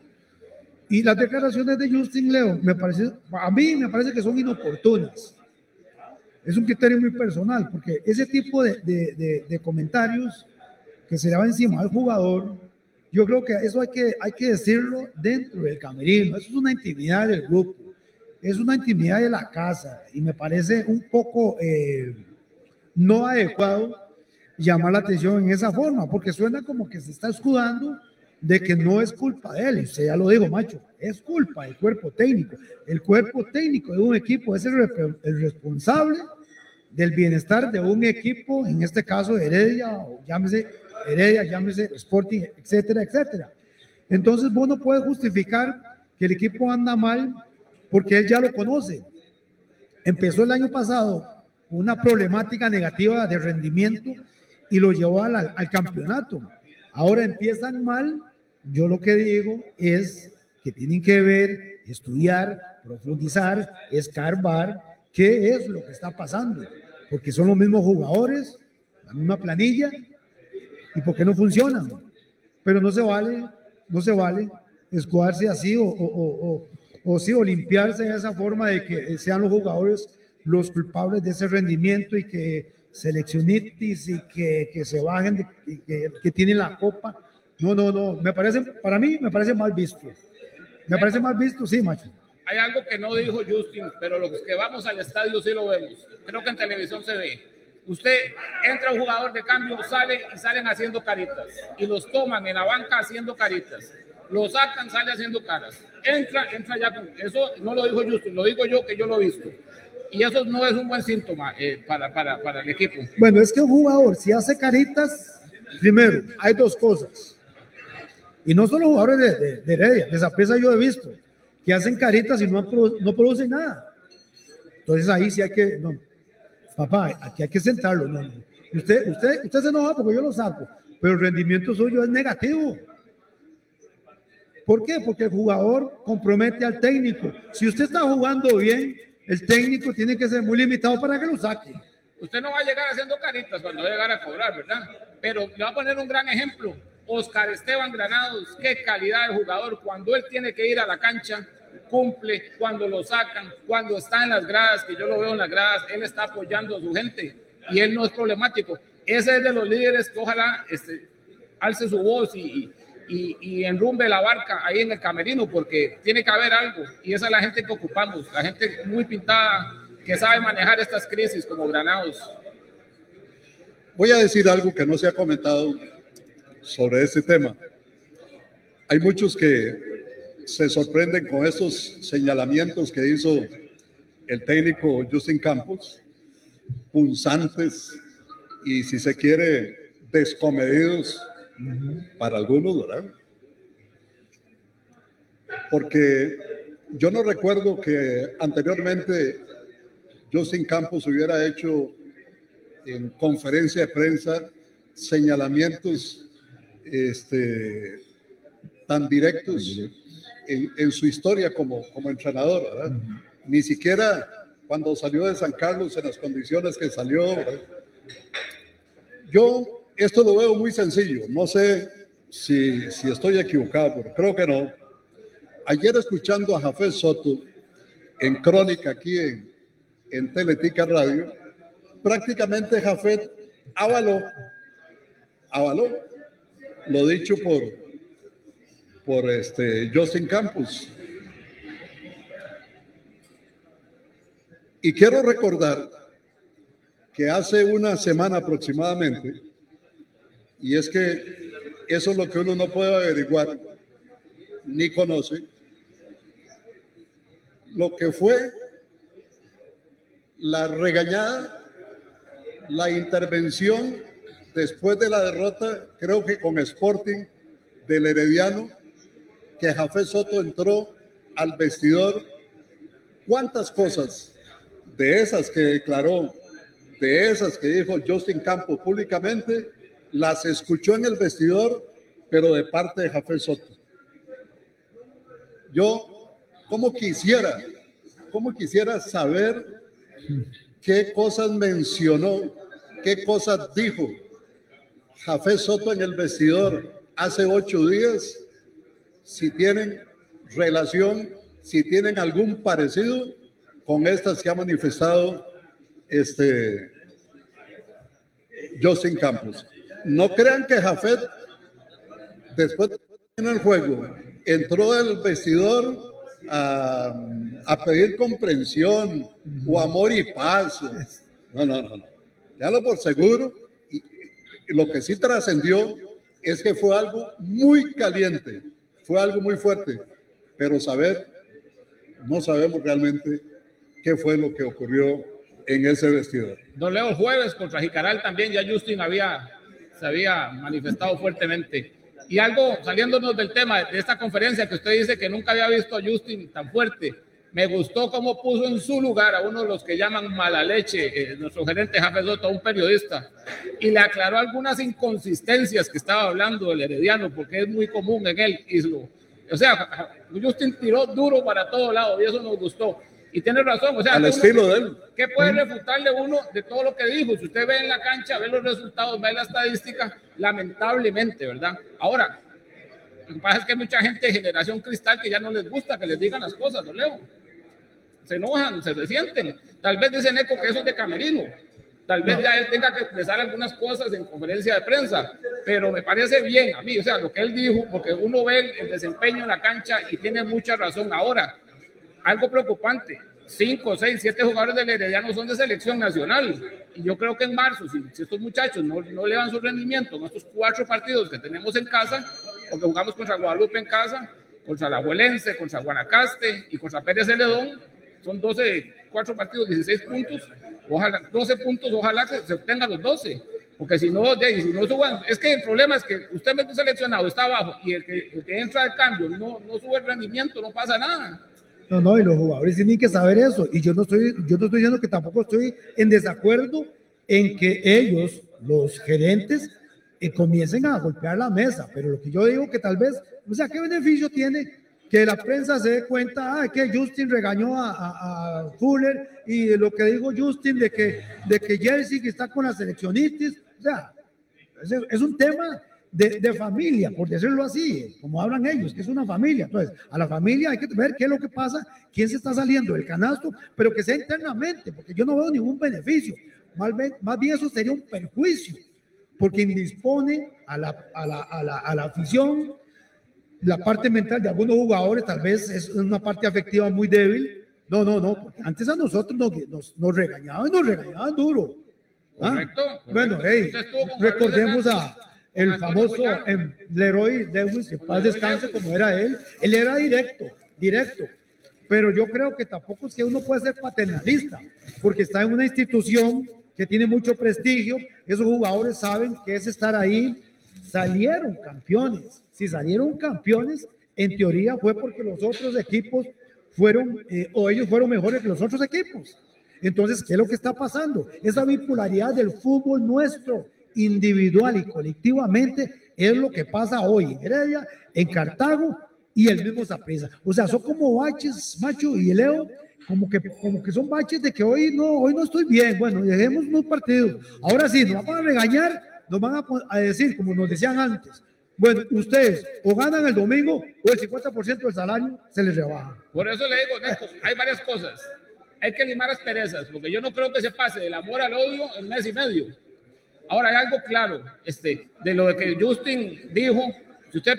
Y las declaraciones de Justin Leo, me parece, a mí me parece que son inoportunas. es un criterio muy personal, porque ese tipo de, de, de, de comentarios que se le va encima al jugador, yo creo que eso hay que, hay que decirlo dentro del camerino, eso es una intimidad del grupo, es una intimidad de la casa, y me parece un poco eh, no adecuado llamar la atención en esa forma, porque suena como que se está escudando de que no es culpa de él, usted ya lo digo, macho, es culpa del cuerpo técnico. El cuerpo técnico de un equipo es el, el responsable del bienestar de un equipo, en este caso Heredia, o llámese Heredia, llámese Sporting, etcétera, etcétera. Entonces vos no puedes justificar que el equipo anda mal porque él ya lo conoce. Empezó el año pasado una problemática negativa de rendimiento y lo llevó al, al campeonato. Ahora empiezan mal yo lo que digo es que tienen que ver, estudiar, profundizar, escarbar qué es lo que está pasando, porque son los mismos jugadores, la misma planilla, y por qué no funcionan. Pero no se vale, no se vale escudarse así o, o, o, o, sí, o limpiarse de esa forma de que sean los jugadores los culpables de ese rendimiento y que seleccionitis y que, que se bajen, que, que tienen la copa no, no, no. Me parece, para mí, me parece mal visto. Me parece mal visto, sí, macho. Hay algo que no dijo Justin, pero los que vamos al estadio sí lo vemos. Creo que en televisión se ve. Usted entra un jugador de cambio, sale y salen haciendo caritas. Y los toman en la banca haciendo caritas. Lo sacan, sale haciendo caras. Entra, entra ya con. Eso no lo dijo Justin, lo digo yo que yo lo he visto. Y eso no es un buen síntoma eh, para, para, para el equipo. Bueno, es que un jugador, si hace caritas, primero, hay dos cosas y no solo jugadores de, de, de Heredia, de Zapesa yo he visto, que hacen caritas y no, no producen nada. Entonces ahí sí hay que, no, papá, aquí hay que sentarlo. No, no. Usted, usted, usted se enoja porque yo lo saco, pero el rendimiento suyo es negativo. ¿Por qué? Porque el jugador compromete al técnico. Si usted está jugando bien, el técnico tiene que ser muy limitado para que lo saque. Usted no va a llegar haciendo caritas cuando va a llegar a cobrar, ¿verdad? Pero le va a poner un gran ejemplo. Oscar Esteban Granados, qué calidad de jugador. Cuando él tiene que ir a la cancha, cumple. Cuando lo sacan, cuando está en las gradas, que yo lo veo en las gradas, él está apoyando a su gente y él no es problemático. Ese es de los líderes que ojalá este, alce su voz y, y, y, enrumbe la barca ahí en el camerino, porque tiene que haber algo. Y esa es la gente que ocupamos, la gente muy pintada que sabe manejar estas crisis como Granados. Voy a decir algo que no se ha comentado sobre este tema. Hay muchos que se sorprenden con estos señalamientos que hizo el técnico Justin Campos, punzantes y si se quiere descomedidos para algunos, ¿verdad? Porque yo no recuerdo que anteriormente Justin Campos hubiera hecho en conferencia de prensa señalamientos este, tan directos en, en, su historia como, como entrenador, ¿verdad? Ni siquiera cuando salió de San Carlos en las condiciones que salió. ¿verdad? Yo esto lo veo muy sencillo, no sé si, si estoy equivocado, pero creo que no. Ayer escuchando a Jafé Soto en Crónica aquí en, en Teletica Radio, prácticamente Jafet avaló, avaló lo dicho por, por este Justin Campos. Y quiero recordar que hace una semana aproximadamente, y es que eso es lo que uno no puede averiguar ni conoce, lo que fue la regañada, la intervención después de la derrota, creo que con Sporting del Herediano, que Jafé Soto entró al vestidor. ¿Cuántas cosas de esas que declaró, de esas que dijo Justin Campos públicamente, las escuchó en el vestidor, pero de parte de Jafé Soto? Yo, como quisiera, como quisiera saber qué cosas mencionó, qué cosas dijo Jafé Soto en el vestidor hace ocho días, si tienen relación, si tienen algún parecido con estas que ha manifestado este, Justin Campos. No crean que Jafet, después de el juego, entró del vestidor a, a pedir comprensión o amor y paz. No, no, no, no. Ya lo por seguro. Lo que sí trascendió es que fue algo muy caliente, fue algo muy fuerte, pero saber, no sabemos realmente qué fue lo que ocurrió en ese vestidor. Don Leo, jueves contra Jicaral también ya Justin había, se había manifestado fuertemente. Y algo, saliéndonos del tema de esta conferencia que usted dice que nunca había visto a Justin tan fuerte, me gustó cómo puso en su lugar a uno de los que llaman mala leche, eh, nuestro gerente Jafe Soto, un periodista, y le aclaró algunas inconsistencias que estaba hablando del Herediano, porque es muy común en él. Y lo, o sea, Justin tiró duro para todo lado y eso nos gustó. Y tiene razón, o sea, Al estilo de él. ¿Qué puede refutarle uno de todo lo que dijo? Si usted ve en la cancha, ve los resultados, ve la estadística, lamentablemente, ¿verdad? Ahora, lo que pasa es que hay mucha gente de generación cristal que ya no les gusta que les digan las cosas, ¿no, Leo? Se enojan, se resienten. Tal vez dicen eco que eso es de camerino. Tal vez ya él tenga que expresar algunas cosas en conferencia de prensa, pero me parece bien a mí, o sea, lo que él dijo, porque uno ve el, desempeño en la cancha y tiene mucha razón. Ahora, algo preocupante. Cinco, seis, siete jugadores del Herediano son de selección nacional. Y yo creo que en marzo, si, si estos muchachos no, no le dan su rendimiento en estos cuatro partidos que tenemos en casa, porque jugamos contra Guadalupe en casa, contra la Huelense, contra Guanacaste y contra Pérez Celedón, son 12, cuatro partidos, 16 puntos, ojalá, 12 puntos, ojalá que se obtengan los 12. Porque si no, de si no suban, es que el problema es que usted mete seleccionado, está abajo, y el que, el que entra de cambio no, no sube el rendimiento, no pasa nada. No, no, y los jugadores tienen que saber eso. Y yo no estoy, yo no estoy diciendo que tampoco estoy en desacuerdo en que ellos, los gerentes, eh, comiencen a golpear la mesa. Pero lo que yo digo que tal vez, o sea, ¿qué beneficio tiene que la prensa se dé cuenta ah, que Justin regañó a, a- a Fuller y lo que dijo Justin de que, de que Jersey que está con la seleccionistas? O sea, es, es un tema de, de familia, por decirlo así, como hablan ellos, que es una familia. Entonces, a la familia hay que ver qué es lo que pasa, quién se está saliendo del canasto, pero que sea internamente, porque yo no veo ningún beneficio. Más bien, más bien eso sería un perjuicio, porque indispone a la, a la, a la, a la afición, la parte mental de algunos jugadores, tal vez es una parte afectiva muy débil. No, no, no, porque antes a nosotros nos, nos, nos regañaban, nos regañaban duro. ¿Ah? Correcto, Bueno, correcto. hey, estuvo con recordemos a el famoso em, Leroy Lewis, que paz descanse como era él. Él era directo, directo. Pero yo creo que tampoco es que uno puede ser paternalista, porque está en una institución que tiene mucho prestigio. Esos jugadores saben que es estar ahí. Salieron campeones. Si salieron campeones, en teoría fue porque los otros equipos fueron, eh, o ellos fueron mejores que los otros equipos. Entonces, ¿qué es lo que está pasando? Esa bipolaridad del fútbol nuestro, individual y colectivamente, es lo que pasa hoy en Heredia, en Cartago y el mismo Zaprisa. O sea, son como baches, Macho y Leo, como que, como que son baches de que hoy no, hoy no estoy bien. Bueno, dejemos unos partidos. Ahora sí, nos van a regañar, nos van a, a decir, como nos decían antes. Bueno, ustedes o ganan el domingo o el 50% del salario se les rebaja. Por eso le digo, Neto, hay varias cosas. Hay que limar las perezas, porque yo no creo que se pase del amor al odio en mes y medio. Ahora hay algo claro, este, de lo que Justin dijo. Si usted,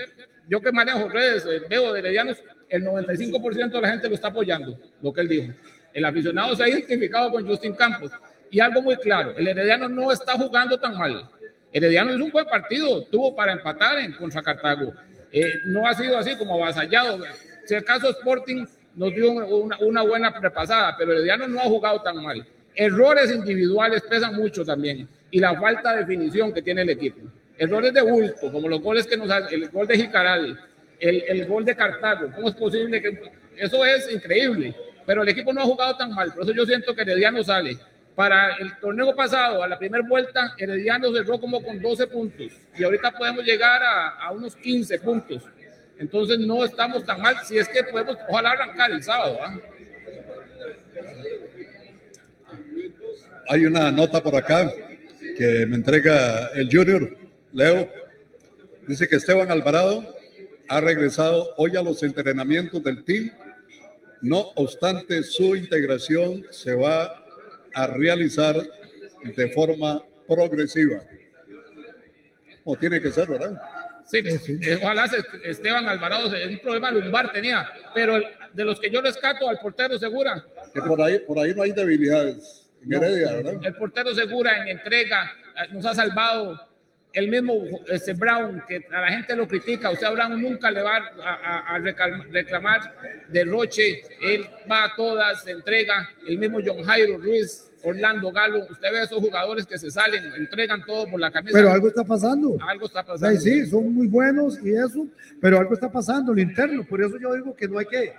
yo que manejo redes, eh, veo de Heredianos, el 95% de la gente lo está apoyando, lo que él dijo. El aficionado se ha identificado con Justin Campos. Y algo muy claro, el Herediano no está jugando tan mal. Herediano es un buen partido, tuvo para empatar en contra Cartago. Eh, no ha sido así como avasallado. Si el caso Sporting nos dio una, una buena prepasada, pero Herediano no ha jugado tan mal. Errores individuales pesan mucho también y la falta de definición que tiene el equipo. Errores de bulto, como los goles que nos hace, el gol de Jicaral, el, el gol de Cartago. ¿Cómo es posible que eso es increíble? Pero el equipo no ha jugado tan mal, por eso yo siento que Herediano sale. Para el torneo pasado, a la primera vuelta, Herediano cerró como con 12 puntos y ahorita podemos llegar a, unos 15 puntos. Entonces no estamos tan mal, si es que podemos, ojalá arrancar el sábado. ¿ah? Hay una nota por acá que me entrega el Junior, Leo. Dice que Esteban Alvarado ha regresado hoy a los entrenamientos del team. No obstante, su integración se va a realizar de forma progresiva. O tiene que ser, ¿verdad? Sí, eh, ojalá Esteban Alvarado, un problema lumbar tenía, pero de los que yo rescato al portero Segura, Que por ahí, por ahí no hay debilidades en Heredia, ¿verdad? el portero Segura en entrega eh, nos ha salvado. El mismo este Brown, que a la gente lo critica, usted a Brown nunca le va a, a- a reclamar derroche, él va a todas, se entrega. El mismo John Jairo Ruiz, Orlando Galo, usted ve a esos jugadores que se salen, entregan todo por la camisa. Pero algo está pasando. Algo está Sí, pasando. sí, son muy buenos y eso, pero algo está pasando lo interno. Por eso yo digo que no hay que,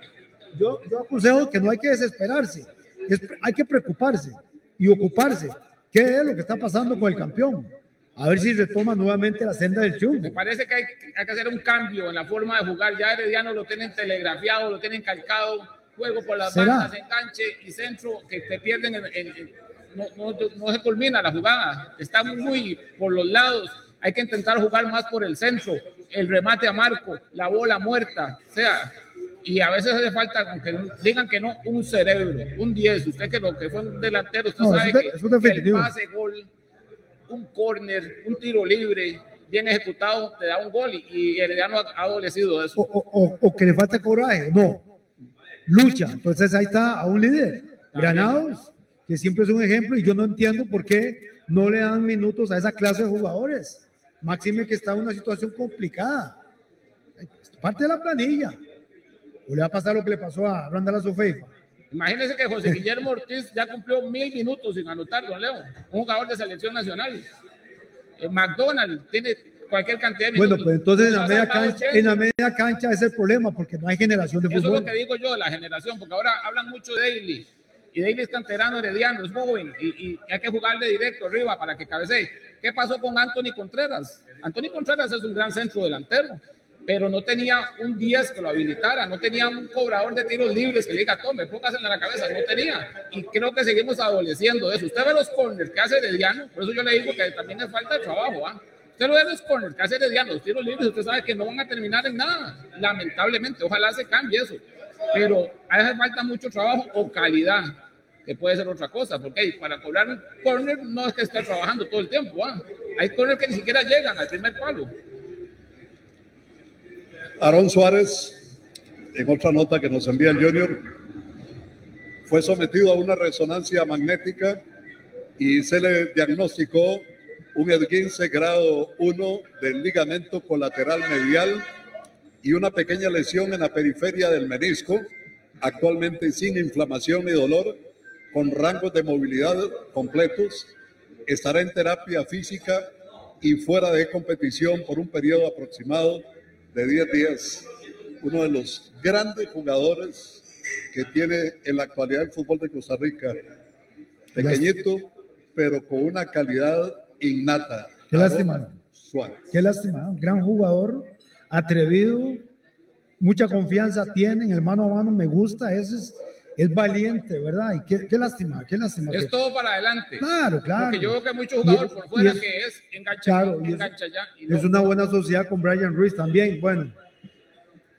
yo, yo aconsejo que no hay que desesperarse, es- hay que preocuparse y ocuparse. ¿Qué es lo que está pasando con el campeón? A ver si retoma nuevamente la senda del Me triunfo. parece que hay, hay que hacer un cambio en la forma de jugar. Ya Herediano lo tienen telegrafiado, lo tienen calcado. Juego por las ¿Será? bandas, enganche y centro que te pierden. en- en- en- no, no, no se culmina la jugada. Está muy por los lados. Hay que intentar jugar más por el centro. El remate a marco, la bola muerta. O sea, y a veces hace falta, aunque digan que no, un cerebro, un 10. Usted que lo que fue un delantero, usted No, sabe que definitivo. el pase gol un córner, un tiro libre, bien ejecutado, te da un gol y, y Herediano ha, adolecido de eso. o- o- o que le falta coraje, no. Lucha. Entonces ahí está a un líder. Granados, que siempre es un ejemplo y yo no entiendo por qué no le dan minutos a esa clase de jugadores. Máxime que está en una situación complicada. Parte de la planilla. O le va a pasar lo que le pasó a Randall. Imagínense que José Guillermo Ortiz ya cumplió mil minutos sin anotar, don Leo, un jugador de selección nacional. Eh, McDonald tiene cualquier cantidad de minutos. Bueno, pues entonces en la, media cancha, 80. en la media cancha es el problema porque no hay generación de Eso es fútbol. lo que digo yo de la generación, porque ahora hablan mucho de Daily. Y Daily es canterano herediano, es joven, y, y hay que jugarle directo arriba para que cabecee. ¿Qué pasó con Anthony Contreras? Anthony Contreras es un gran centro delantero, pero no tenía un 10 que lo habilitara, no tenía un cobrador de tiros libres que le diga, tome, póngase en la cabeza, no tenía. Y creo que seguimos adoleciendo de eso. Usted ve los corners que hace Herediano, por eso yo le digo que también es falta de trabajo, ¿ah? Usted lo ve los corners que hace Herediano, los tiros libres, usted sabe que no van a terminar en nada, lamentablemente. Ojalá se cambie eso. Pero hace falta mucho trabajo o calidad, que puede ser otra cosa, porque para cobrar un corner no es que esté trabajando todo el tiempo. ¿ah? Hay corners que ni siquiera llegan al primer palo. Aarón Suárez, en otra nota que nos envía el Junior, fue sometido a una resonancia magnética y se le diagnosticó un esguince grado 1 del ligamento colateral medial y una pequeña lesión en la periferia del menisco, actualmente sin inflamación ni dolor, con rangos de movilidad completos. Estará en terapia física y fuera de competición por un periodo aproximado de 10 días. Uno de los grandes jugadores que tiene en la actualidad el fútbol de Costa Rica. Pequeñito, pero con una calidad innata. Qué lástima. Suárez. Qué lástima, un gran jugador, atrevido, mucha confianza tiene en el mano a mano, me gusta, ese es, es valiente, ¿verdad? Y qué, qué lástima, qué lástima. Es que- todo para adelante. Claro, claro. Porque yo veo que hay muchos jugadores por fuera es- que es engancha, Claro, y es- engancha allá. y no. Es una buena sociedad con Brian Ruiz también. Bueno,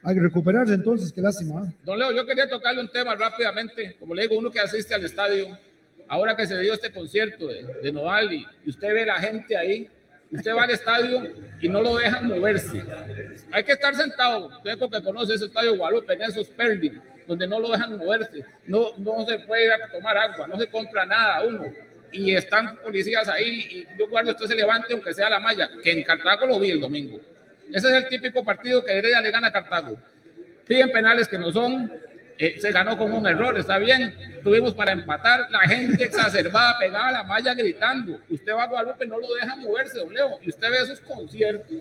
hay que recuperarse entonces, qué lástima. Don Leo, yo quería tocarle un tema rápidamente. Como le digo, uno que asiste al estadio, ahora que se dio este concierto de, de Nodal y, y usted ve la gente ahí, usted va al estadio y no lo dejan moverse. Hay que estar sentado. Usted que conoce ese estadio Guadalupe, en esos Perling, donde no lo dejan moverse. No, no se puede tomar agua, no se compra nada uno. Y están policías ahí y yo cuando usted se levante, aunque sea la malla, que en Cartago lo vi el domingo. Ese es el típico partido que Heredia le gana a Cartago. Piden penales que no son, eh, se ganó con un error, está bien. Tuvimos para empatar, la gente exacerbada, pegada a la malla gritando. Usted va a Guadalupe, no lo deja moverse, don Leo. Y usted ve esos conciertos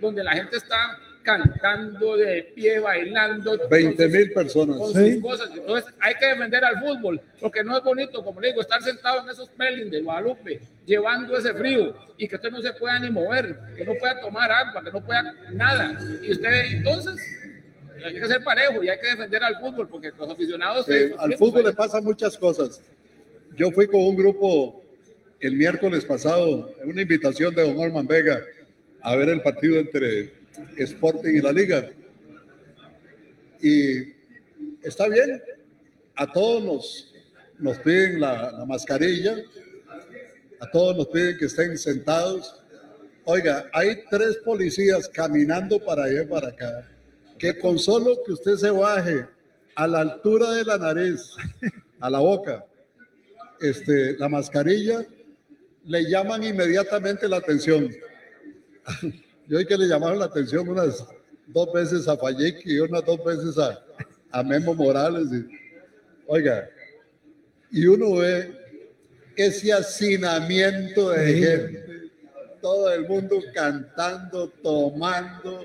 donde la gente está cantando de pie, bailando. 20 con sus- mil personas. con Sí. sus cosas. Entonces hay que defender al fútbol, porque no es bonito, como le digo, estar sentado en esos pelings de Guadalupe, llevando ese frío y que usted no se pueda ni mover, que no pueda tomar agua, que no pueda nada. Y usted, entonces, hay que ser parejo y hay que defender al fútbol, porque los aficionados. Eh, al fútbol le pasan muchas cosas. Yo fui con un grupo el miércoles pasado, en una invitación de don Norman Vega, a ver el partido entre Sporting y la Liga. Y está bien, a todos nos, nos piden la, la mascarilla, a todos nos piden que estén sentados. Oiga, hay tres policías caminando para allá para acá, que con solo que usted se baje a la altura de la nariz, a la boca, este, la mascarilla, le llaman inmediatamente la atención. Yo hay que le llamaron la atención unas dos veces a Fayek y unas dos veces a, a Memo Morales. Y, oiga, y uno ve ese hacinamiento de Sí. gente, todo el mundo cantando, tomando,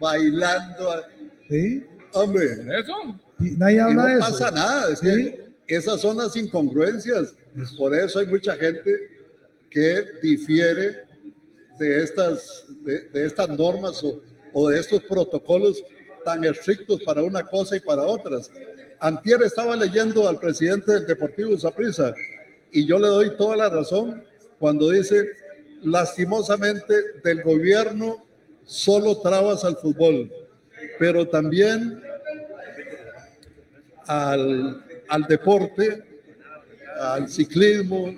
bailando. ¿Sí? Hombre, Eso. Y nadie y habla de no eso. pasa nada. Es que esas son las incongruencias. Por eso hay mucha gente que difiere de estas, de, de estas normas o, o de estos protocolos tan estrictos para una cosa y para otras. Antier estaba leyendo al presidente del Deportivo Saprissa y yo le doy toda la razón cuando dice, lastimosamente del gobierno solo trabas al fútbol, pero también al, al deporte, al ciclismo,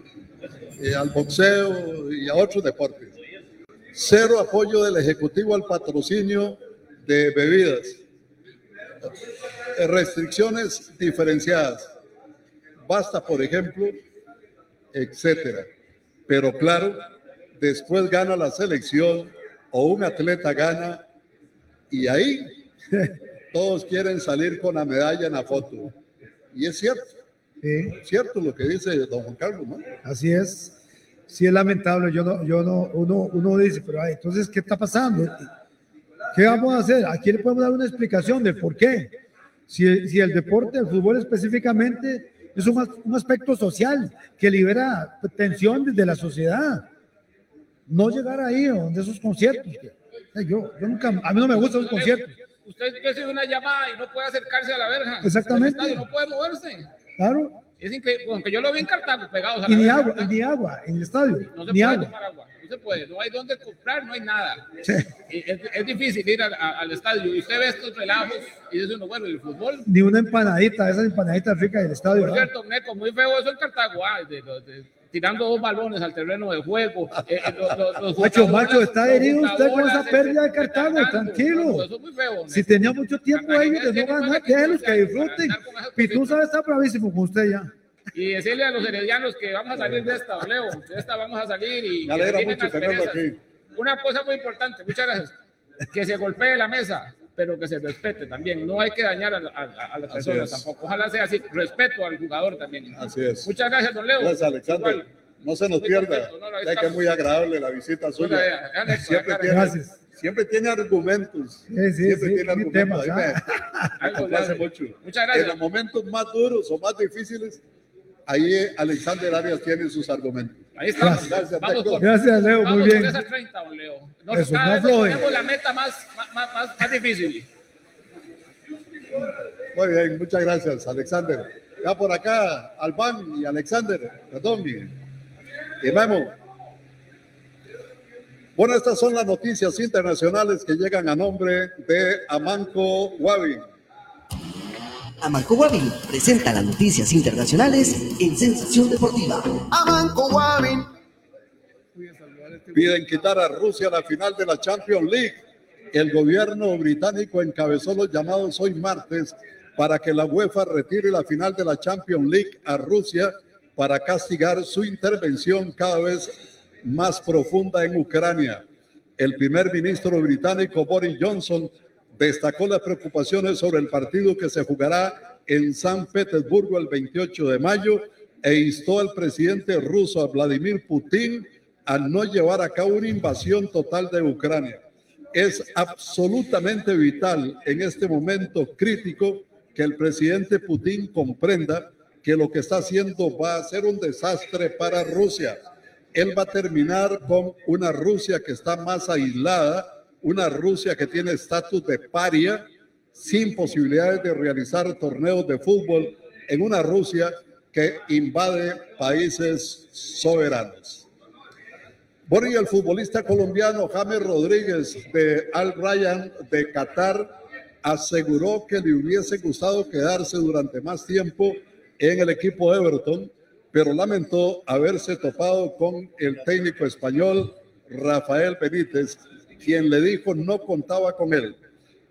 eh, al boxeo y a otros deportes. Cero apoyo del Ejecutivo al patrocinio de bebidas. Restricciones diferenciadas. Basta, por ejemplo, etcétera. Pero claro, después gana la selección o un atleta gana y ahí todos quieren salir con la medalla en la foto. Y es cierto, Sí, cierto lo que dice don Juan Carlos, ¿no? así es. Sí es lamentable. Yo no, yo no, uno, uno dice, pero ay, entonces, ¿qué está pasando? ¿Qué vamos a hacer? Aquí le podemos dar una explicación de por qué. Si, si el deporte, el fútbol específicamente, es un, un aspecto social que libera tensión desde la sociedad. No llegar ahí donde esos conciertos. que- yo, yo nunca, a mí no me gustan los conciertos. Usted recibe una llamada y no puede acercarse a la verja. Exactamente. No puede moverse. Claro. Es increíble. Aunque yo lo vi en Cartago pegados a Y la ni verja, agua, ni agua en el estadio. No se Ni puede agua. tomar agua. No se puede. No hay dónde comprar, no hay nada. Sí. Y Es, es difícil ir al, a- al estadio y usted ve estos relajos y dice uno, bueno, el fútbol. Ni una empanadita, esas empanaditas ricas del estadio. Por ¿verdad? cierto, Neco, muy feo eso en Cartago. ah, de- de- de- tirando dos balones al terreno de juego. eh, eh, los- los- los Macho, macho, está herido usted con esa pérdida de Cartago, tranquilo. No, Eso es muy feo. Si tenía mucho tiempo Cartagena ellos no ganar, déjenlos que disfruten. sabe está bravísimo con usted ya. Y decirle a los heredianos que vamos a salir de esta, Leo. De esta vamos a salir y. Me alegra que mucho. Una cosa muy importante, muchas gracias. Que se golpee la mesa, pero que se respete también. No hay que dañar a, a- a las Así personas es. tampoco. Ojalá sea así. Respeto al jugador también. Así es. Muchas gracias, don Leo. Gracias, Alexander. Igual. No se nos Muy pierda, contento, no, ya que es muy agradable la visita suya. Ya, Neco, Siempre tiene, Gracias. siempre tiene argumentos. Sí, sí, siempre sí, tiene argumentos. tema, me- Algo me. Muchas En gracias. los momentos más duros o más difíciles, ahí eh, Alexander Arias tiene sus argumentos. Ahí estamos. Gracias, vamos Gracias, Leo, vamos muy bien. esas 30, don Leo. No, Eso, cada no vez tenemos la meta más, más, más, más- difícil. Muy bien, muchas gracias, Alexander. Ya por acá, Albán y Alexander, perdón, y, y Memo. Bueno, estas son las noticias internacionales que llegan a nombre de Amanco Wabi. Amanco presenta las noticias internacionales en Sensación Deportiva. Amanco Guavin. Piden quitar a Rusia la final de la Champions League. El gobierno británico encabezó los llamados hoy martes para que la UEFA retire la final de la Champions League a Rusia para castigar su intervención cada vez más profunda en Ucrania. El primer ministro británico Boris Johnson destacó las preocupaciones sobre el partido que se jugará en San Petersburgo el 28 de mayo e instó al presidente ruso Vladimir Putin a no llevar a cabo una invasión total de Ucrania. Es absolutamente vital en este momento crítico que el presidente Putin comprenda que lo que está haciendo va a ser un desastre para Rusia. Él va a terminar con una Rusia que está más aislada, una Rusia que tiene estatus de paria, sin posibilidades de realizar torneos de fútbol, en una Rusia que invade países soberanos. Bueno, el futbolista colombiano James Rodríguez de Al Ryan de Qatar aseguró que le hubiese gustado quedarse durante más tiempo en el equipo Everton, pero lamentó haberse topado con el técnico español Rafael Benítez, quien le dijo no contaba con él.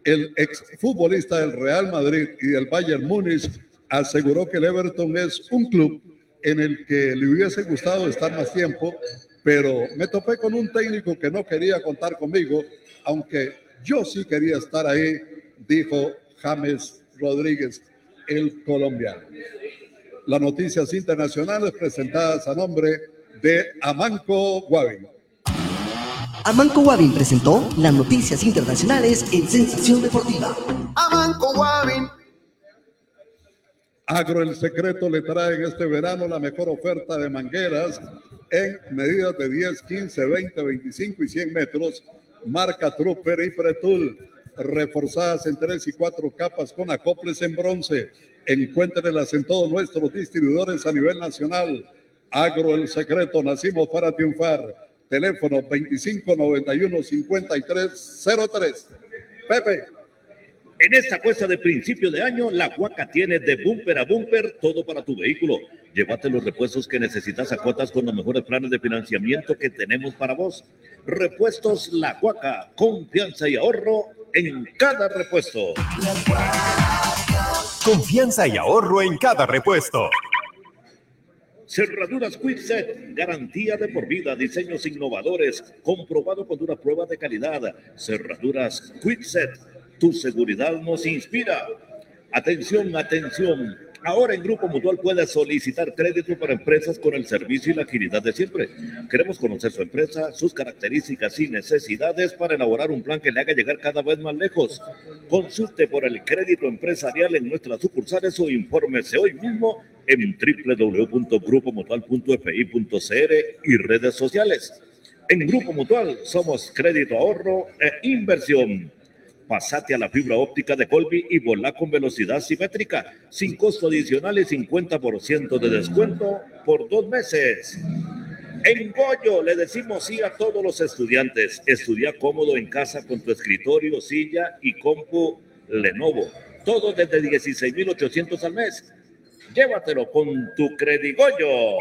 El exfutbolista del Real Madrid y del Bayern Múnich aseguró que el Everton es un club en el que le hubiese gustado estar más tiempo, pero me topé con un técnico que no quería contar conmigo, aunque yo sí quería estar ahí, dijo James Rodríguez, el colombiano. Las noticias internacionales presentadas a nombre de Amanco Guavin. Amanco Guavin presentó las noticias internacionales en Sensación Deportiva. Amanco Guavin. Agro El Secreto le trae en este verano la mejor oferta de mangueras en medidas de 10, 15, 20, 25 y 100 metros. Marca Trooper y Pretul, reforzadas en 3 y 4 capas con acoples en bronce. Encuéntrenlas en todos nuestros distribuidores a nivel nacional. Agro El Secreto, nacimos para triunfar. Teléfono 2591 5303. Pepe. En esta cuesta de principio de año, la Huaca tiene de bumper a bumper todo para tu vehículo. Llévate los repuestos que necesitas a cuotas con los mejores planes de financiamiento que tenemos para vos. Repuestos La Huaca, confianza y ahorro en cada repuesto. Confianza y ahorro en cada repuesto. Cerraduras Quickset, garantía de por vida, diseños innovadores, comprobado con una prueba de calidad. Cerraduras Quickset tu seguridad nos inspira. Atención, atención. Ahora en Grupo Mutual puedes solicitar crédito para empresas con el servicio y la agilidad de siempre. Queremos conocer su empresa, sus características y necesidades para elaborar un plan que le haga llegar cada vez más lejos. Consulte por el crédito empresarial en nuestras sucursales o infórmese hoy mismo en www.grupomutual.fi.cr y redes sociales. En Grupo Mutual somos crédito, ahorro e inversión. Pasate a la fibra óptica de Colby y volá con velocidad simétrica, sin costo adicional y 50% de descuento por dos meses. En Goyo le decimos sí a todos los estudiantes. Estudia cómodo en casa con tu escritorio, silla y compu Lenovo. Todo desde 16,800 al mes. Llévatelo con tu Credigoyo.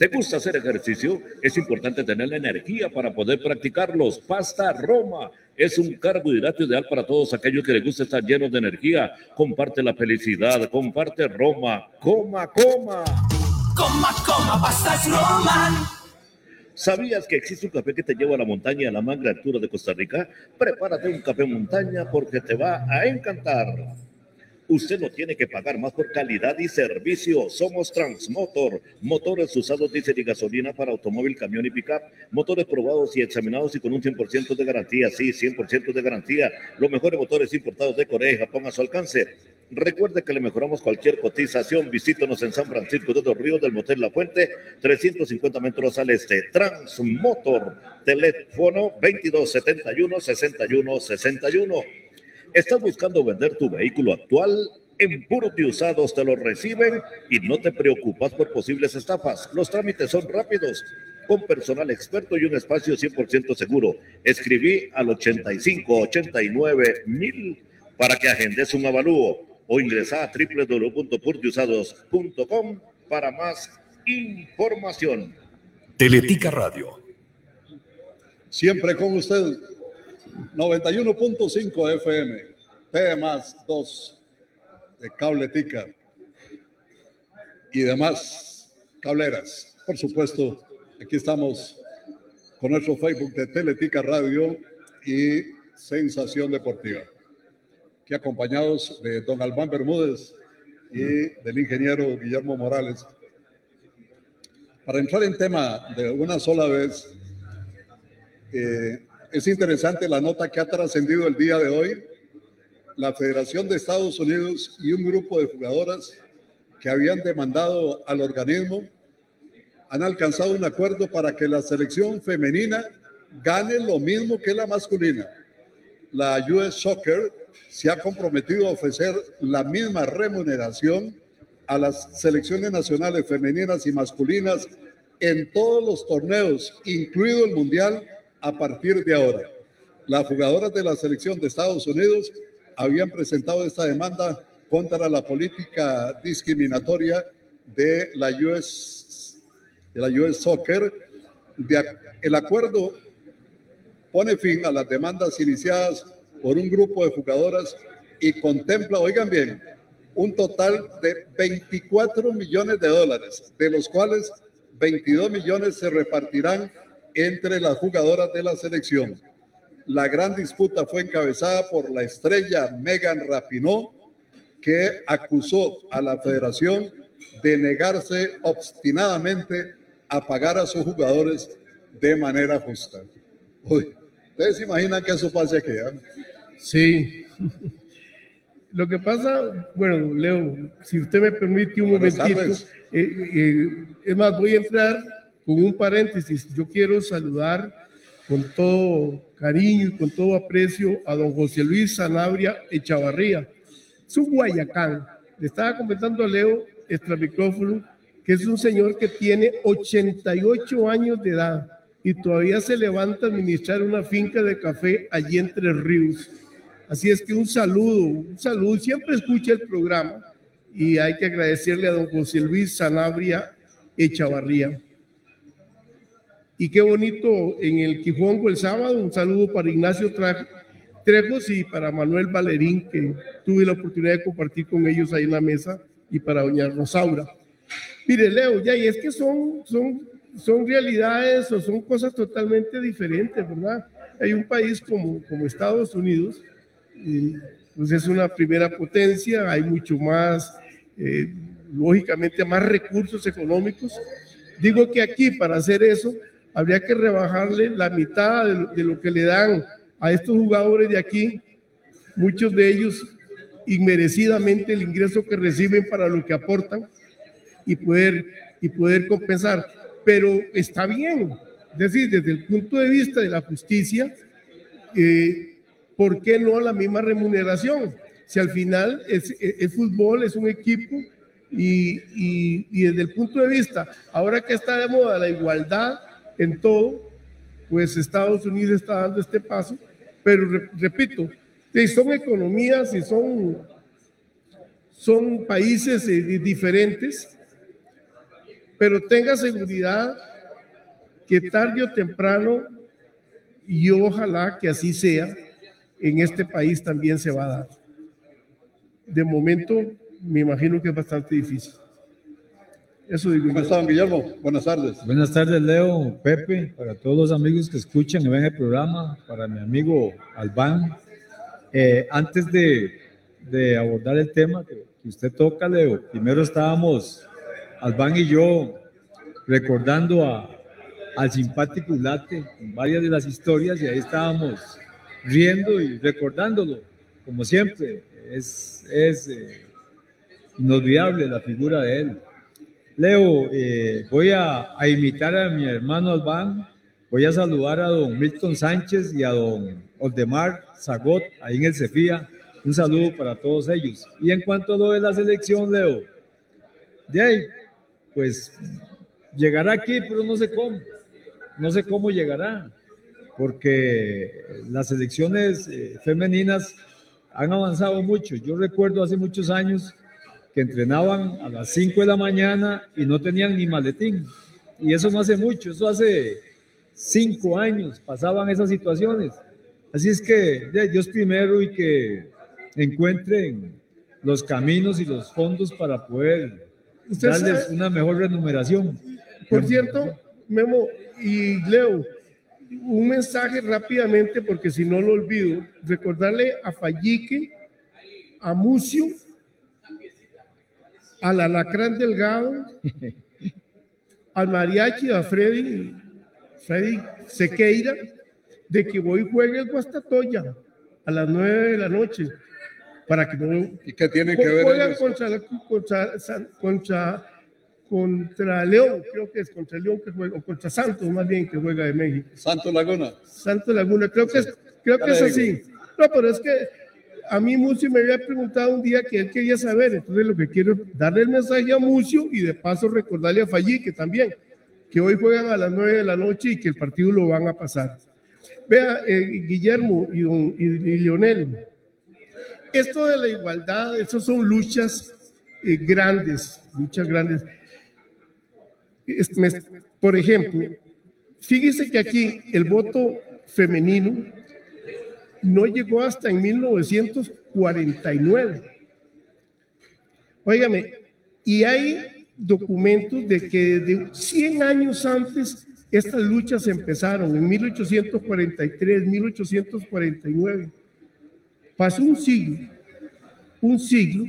¿Te gusta hacer ejercicio? Es importante tener la energía para poder practicarlos. Pasta Roma es un carbohidrato ideal para todos aquellos que les gusta estar llenos de energía. Comparte la felicidad, comparte Roma. Coma, coma. Coma, coma, pastas Roma. ¿Sabías que existe un café que te lleva a la montaña a la más altura de Costa Rica? Prepárate un café montaña porque te va a encantar. Usted no tiene que pagar más por calidad y servicio. Somos Transmotor, motores usados diésel y gasolina para automóvil, camión y pickup, motores probados y examinados y con un 100% de garantía. Sí, 100% de garantía. Los mejores motores importados de Corea y Japón a su alcance. Recuerde que le mejoramos cualquier cotización. Visítanos en San Francisco de los Ríos del Motel La Fuente, 350 metros al este. Transmotor, teléfono 2271 6161. ¿Estás buscando vender tu vehículo actual? En Purti Usados te lo reciben y no te preocupas por posibles estafas. Los trámites son rápidos, con personal experto y un espacio 100% seguro. Escribí al 85 89 mil para que agendes un avalúo o ingresa a www.purtiusados.com para más información. Teletica Radio. Siempre con usted. 91.5 FM, P más 2 de Cable Tica y demás cableras. Por supuesto, aquí estamos con nuestro Facebook de Teletica Radio y Sensación Deportiva. Aquí acompañados de don Albán Bermúdez y del ingeniero Guillermo Morales. Para entrar en tema de una sola vez, eh, es interesante la nota que ha trascendido el día de hoy. La Federación de Estados Unidos y un grupo de jugadoras que habían demandado al organismo han alcanzado un acuerdo para que la selección femenina gane lo mismo que la masculina. La US Soccer se ha comprometido a ofrecer la misma remuneración a las selecciones nacionales femeninas y masculinas en todos los torneos, incluido el Mundial a partir de ahora. Las jugadoras de la selección de Estados Unidos habían presentado esta demanda contra la política discriminatoria de la US, de la US Soccer. De, el acuerdo pone fin a las demandas iniciadas por un grupo de jugadoras y contempla, oigan bien, un total de 24 millones de dólares, de los cuales 22 millones se repartirán entre las jugadoras de la selección. La gran disputa fue encabezada por la estrella Megan Rapinoe, que acusó a la federación de negarse obstinadamente a pagar a sus jugadores de manera justa. Uy, ¿Ustedes se imaginan que eso pase aquí? eh? Sí. Lo que pasa, bueno, Leo, si usted me permite un Buenas momentito, eh, eh, es más, voy a entrar con un paréntesis. Yo quiero saludar con todo cariño y con todo aprecio a don José Luis Sanabria Echavarría. Es un Guayacán. Le estaba comentando a Leo, extra micrófono, que es un señor que tiene 88 años de edad y todavía se levanta a administrar una finca de café allí entre ríos. Así es que un saludo, un saludo. Siempre escucha el programa y hay que agradecerle a don José Luis Sanabria Echavarría. Y qué bonito en el Quijongo el sábado. Un saludo para Ignacio Trejos y para Manuel Valerín, que tuve la oportunidad de compartir con ellos ahí en la mesa, y para doña Rosaura. Mire, Leo, ya, y es que son, son, son realidades o son cosas totalmente diferentes, ¿verdad? Hay un país como, como Estados Unidos, y, pues es una primera potencia, hay mucho más, eh, lógicamente, más recursos económicos. Digo que aquí, para hacer eso, habría que rebajarle la mitad de, lo- que le dan a estos jugadores de aquí, muchos de ellos inmerecidamente el ingreso que reciben para lo que aportan y poder, y poder compensar. Pero está bien, es decir, desde el punto de vista de la justicia, eh, ¿por qué no la misma remuneración? Si al final es, fútbol es un equipo y, y- y desde el punto de vista, ahora que está de moda la igualdad en todo, pues Estados Unidos está dando este paso, pero re- repito, son economías y son, son países eh, di- diferentes, pero tenga seguridad que tarde o temprano, y ojalá que así sea, en este país también se va a dar. De momento, me imagino que es bastante difícil. Eso digo. ¿Cómo están, Guillermo? Buenas tardes. Buenas tardes, Leo, Pepe, para todos los amigos que escuchan y ven el programa, para mi amigo Albán. Eh, antes de, de abordar el tema que, que usted toca, Leo, primero estábamos, Albán y yo, recordando a, al simpático Ulate en varias de las historias y ahí estábamos riendo y recordándolo, como siempre. Es, es eh, inolvidable la figura de él. Leo, eh, voy a, a imitar a mi hermano Albán, voy a saludar a don Milton Sánchez y a don Oldemar Zagot, ahí en el Cefía. Un saludo para todos ellos. Y en cuanto a lo de la selección, Leo, de ahí, pues llegará aquí, pero no sé cómo. No sé cómo llegará, porque las selecciones eh, femeninas han avanzado mucho. Yo recuerdo hace muchos años que entrenaban a las 5 de la mañana y no tenían ni maletín. Y eso no hace mucho, eso hace cinco años pasaban esas situaciones. Así es que Dios primero y que encuentren los caminos y los fondos para poder darles sabe- una mejor remuneración. Por cierto, Memo y Leo, un mensaje rápidamente, porque si no lo olvido, recordarle a Fallique, a Mucio, al Alacrán Delgado, al Mariachi, a Freddy, Freddy Sequeira, de que hoy juegue el Guastatoya a las nueve de la noche, para que no... ¿Y qué tiene que ver Juegan contra, contra, contra, contra León, creo que es contra León que juega, o contra Santos más bien que juega de México. Santos Laguna. Santos Laguna, creo que es, creo Ya que es así. No, pero es que a mí Mucio me había preguntado un día que él quería saber, entonces lo que quiero es darle el mensaje a Mucio y de paso recordarle a Fallí que también, que hoy juegan a las 9 de la noche y que el partido lo van a pasar. Vea, eh, Guillermo y, don- y- y Leonel, esto de la igualdad, eso son luchas eh, grandes, luchas grandes. Es- me- por ejemplo, fíjese que aquí el voto femenino no llegó hasta en 1949. Óigame, y hay documentos de que de 100 años antes estas luchas empezaron, en 1843, 1849. Pasó un siglo, un siglo,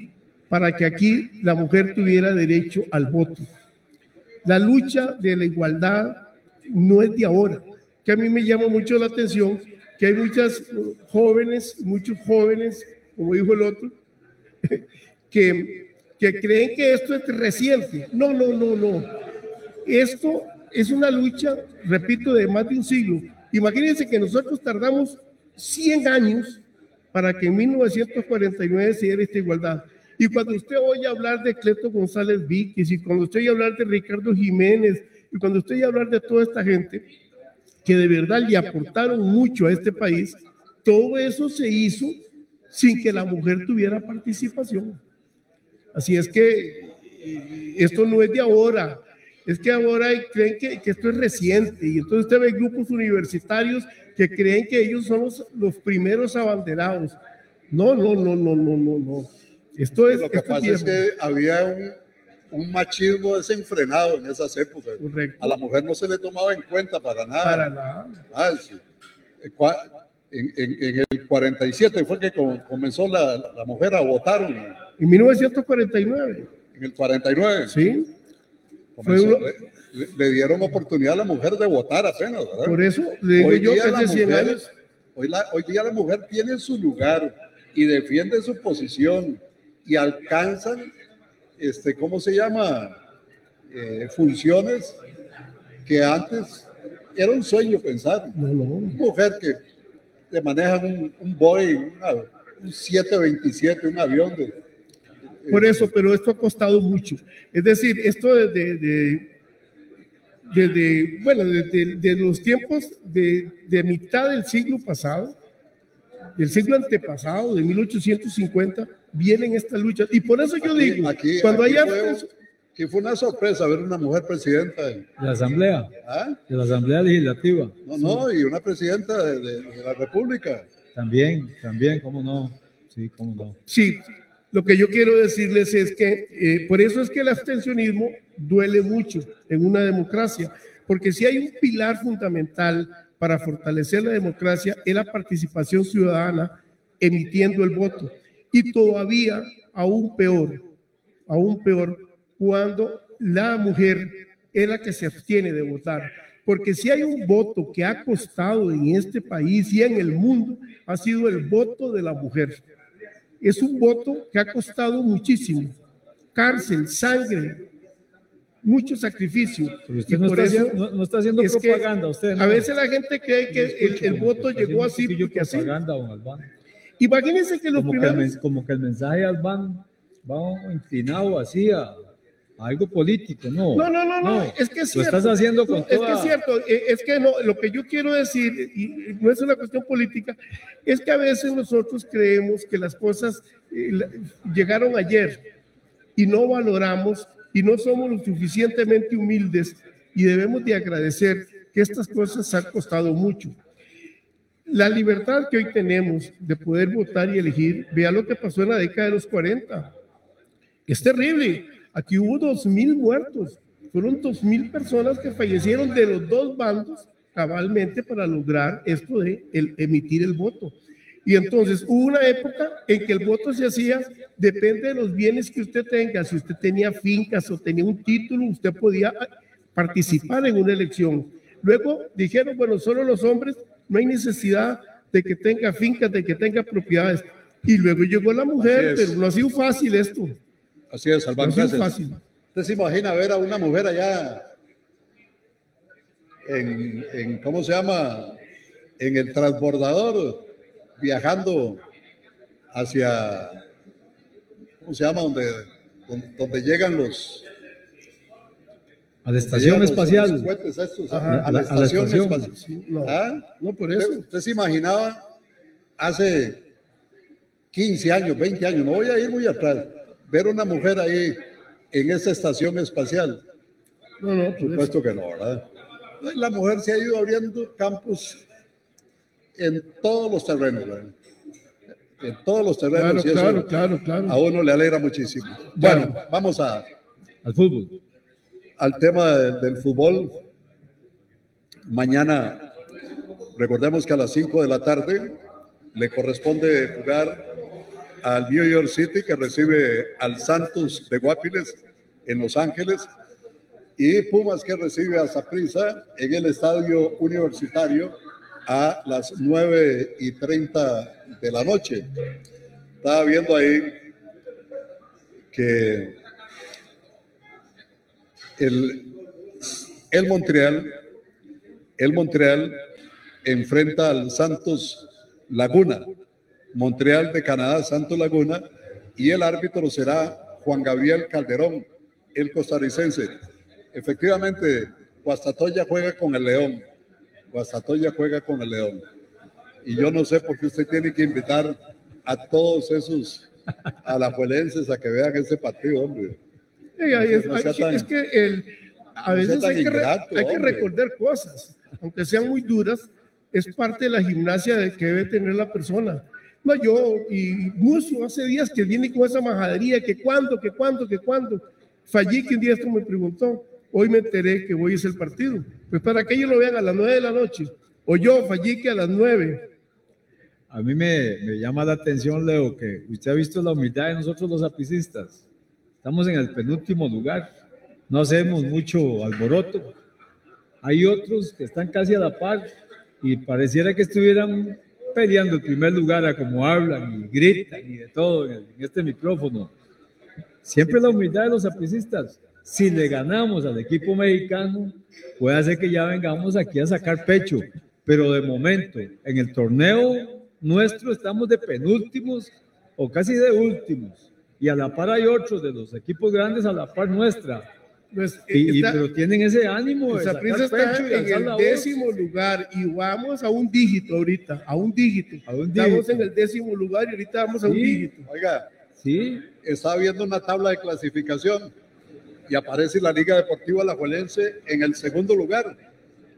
para que aquí la mujer tuviera derecho al voto. La lucha de la igualdad no es de ahora, que a mí me llama mucho la atención que hay muchas jóvenes, muchos jóvenes, como dijo el otro, que, que creen que esto es reciente. No, no, no, no. Esto es una lucha, repito, de más de un siglo. Imagínense que nosotros tardamos 100 años para que en 1949 se diera esta igualdad. Y cuando usted oye hablar de Cleto González Víquez, y cuando usted oye hablar de Ricardo Jiménez, y cuando usted oye hablar de toda esta gente, que de verdad le aportaron mucho a este país, todo eso se hizo sin que la mujer tuviera participación. Así es que eh, esto no es de ahora, es que ahora creen que, que esto es reciente y entonces usted ve grupos universitarios que creen que ellos son los, los primeros abanderados. No, no, no, no, no, no, no. Esto es... Lo que esto pasa es viejo. que había un, un machismo desenfrenado en esas épocas. A la mujer no se le tomaba en cuenta para nada. Para nada. Ah, sí. Eh, En, en- en el 47 fue que com- comenzó la, la mujer a votar. En, En 1949. en el 49. Sí. Comenzó- Fue uno- le, le dieron oportunidad a la mujer de votar apenas, ¿verdad? Por eso le digo Hoy yo día que la hace 100 mujer- años. Hoy, la- hoy día la mujer tiene su lugar y defiende su posición y alcanzan, este, ¿cómo se llama? Eh, funciones que antes era un sueño pensar. No, no. Una mujer que le maneja un, un Boeing, una- un 727, un avión de, Por eso, pero esto ha costado mucho. Es decir, esto desde, de, desde, bueno, desde de los tiempos de, de mitad del siglo pasado, del siglo antepasado, de 1850, vienen estas luchas. Y por eso yo digo, Aquí- cuando aquí fue, que fue una sorpresa ver una mujer presidenta. de- De la Asamblea, ¿ah? de la Asamblea Legislativa. No, no, y una presidenta de, de- de la República. También, también, cómo no. Sí, cómo no. Sí, lo que yo quiero decirles es que eh, por eso es que el abstencionismo duele mucho en una democracia, porque si hay un pilar fundamental para fortalecer la democracia es la participación ciudadana emitiendo el voto. Y todavía, aún peor, aún peor, cuando la mujer es la que se abstiene de votar. Porque si hay un voto que ha costado en este país y en el mundo, ha sido el voto de la mujer es un voto que ha costado muchísimo. Cárcel, sangre, mucho sacrificio. Pero usted Y no por está, eso haciendo, no, no está haciendo es propaganda, usted. A veces la gente cree que el, el voto llegó así porque así. propaganda, don Albán. Imagínense que los Como que, el, primeros... como que el mensaje de Albán va inclinado así a, a algo político, no. No, no, no, no, es que es Lo cierto. estás haciendo con No, Es que toda- es cierto, eh, es que no, lo que yo quiero decir, y no es una cuestión política, es que a veces nosotros creemos que las cosas eh, llegaron ayer y no valoramos y no somos lo suficientemente humildes y debemos de agradecer que estas cosas han costado mucho. La libertad que hoy tenemos de poder votar y elegir, vea lo que pasó en la década de los 40. Es terrible. Aquí hubo dos mil muertos. Fueron dos mil personas que fallecieron de los dos bandos cabalmente para lograr esto de emitir el voto. Y entonces hubo una época en que el voto se hacía, depende de los bienes que usted tenga. Si usted tenía fincas o tenía un título, usted podía participar en una elección. Luego dijeron, bueno, solo los hombres, no hay necesidad de que tenga fincas, de que tenga propiedades. Y luego llegó la mujer, pero no ha sido fácil esto. Así es, Albán No ha sido fácil. ¿Usted se imagina ver a una mujer allá en, en, ¿cómo se llama? En el transbordador, viajando hacia, ¿cómo se llama? Donde, donde, donde llegan los... A la estación espacial. estos, Ajá. a, la A estación espacial. No, ¿Ah? no por ¿Usted, eso. usted se imaginaba hace 15 años, 20 años, no voy a ir muy atrás, ver una mujer ahí en esa estación espacial. No, no, Por pues, supuesto que no, ¿verdad? La mujer se ha ido abriendo campos en todos los terrenos, ¿verdad? En todos los terrenos. Eso claro, claro, claro. A uno le alegra muchísimo. Bueno, vamos a, Al fútbol. Al tema de- del fútbol. Mañana, recordemos que a las 5 de la tarde le corresponde jugar al New York City que recibe al Santos de Guapiles en Los Ángeles y Pumas que recibe a Saprissa en el estadio universitario a las 9 y 30 de la noche. Estaba viendo ahí que el, Montreal, el Montreal enfrenta al Santos Laguna, Montreal de Canadá, Santos Laguna, y el árbitro será Juan Gabriel Calderón, el costarricense. Efectivamente, Guastatoya juega con el León. Guastatoya juega con el León. Y yo no sé por qué usted tiene que invitar a todos esos alajuelenses a que vean ese partido, hombre. Sí, ahí es, No hay- tan- es que el, a veces hay, que, ingrato, hay que recordar cosas, aunque sean muy duras, es parte de la gimnasia de que debe tener la persona. No, yo, y Muso hace días que viene con esa majadería, que cuándo, que cuándo, que cuándo. Fallí que un día esto me preguntó, hoy me enteré que hoy es el partido. Pues para que ellos lo vean a las nueve de la noche, o yo fallí que a las nueve. A mí me, me llama la atención, Leo, que usted ha visto la humildad de nosotros los apicistas. Estamos en el penúltimo lugar. No hacemos mucho alboroto. Hay otros que están casi a la par y pareciera que estuvieran peleando el primer lugar a como hablan y gritan y de todo en, este micrófono. Siempre la humildad de los apicistas. Si le ganamos al equipo mexicano, puede ser que ya vengamos aquí a sacar pecho. Pero de momento, en el torneo nuestro estamos de penúltimos o casi de últimos. Y a la par hay otros de los equipos grandes a la par nuestra. Pues, Y, y- está- pero tienen ese ánimo de sacar prisa está y en el la voz. décimo lugar y vamos a un dígito ahorita, a un dígito. Estamos dígito. en el décimo lugar y ahorita vamos a un Sí. dígito. Oiga, sí. estaba viendo una tabla de clasificación y aparece la Liga Deportiva Alajuelense en el segundo lugar,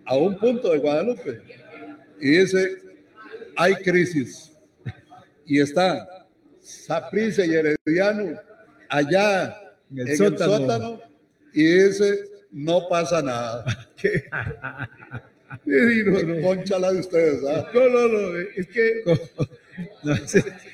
a un punto de Guadalupe. Y dice, hay crisis. Y está Saprissa y Herediano allá En el en el sótano. y dice, no pasa nada. Sí, no, no. De ustedes, ¿ah? No, no, no, es que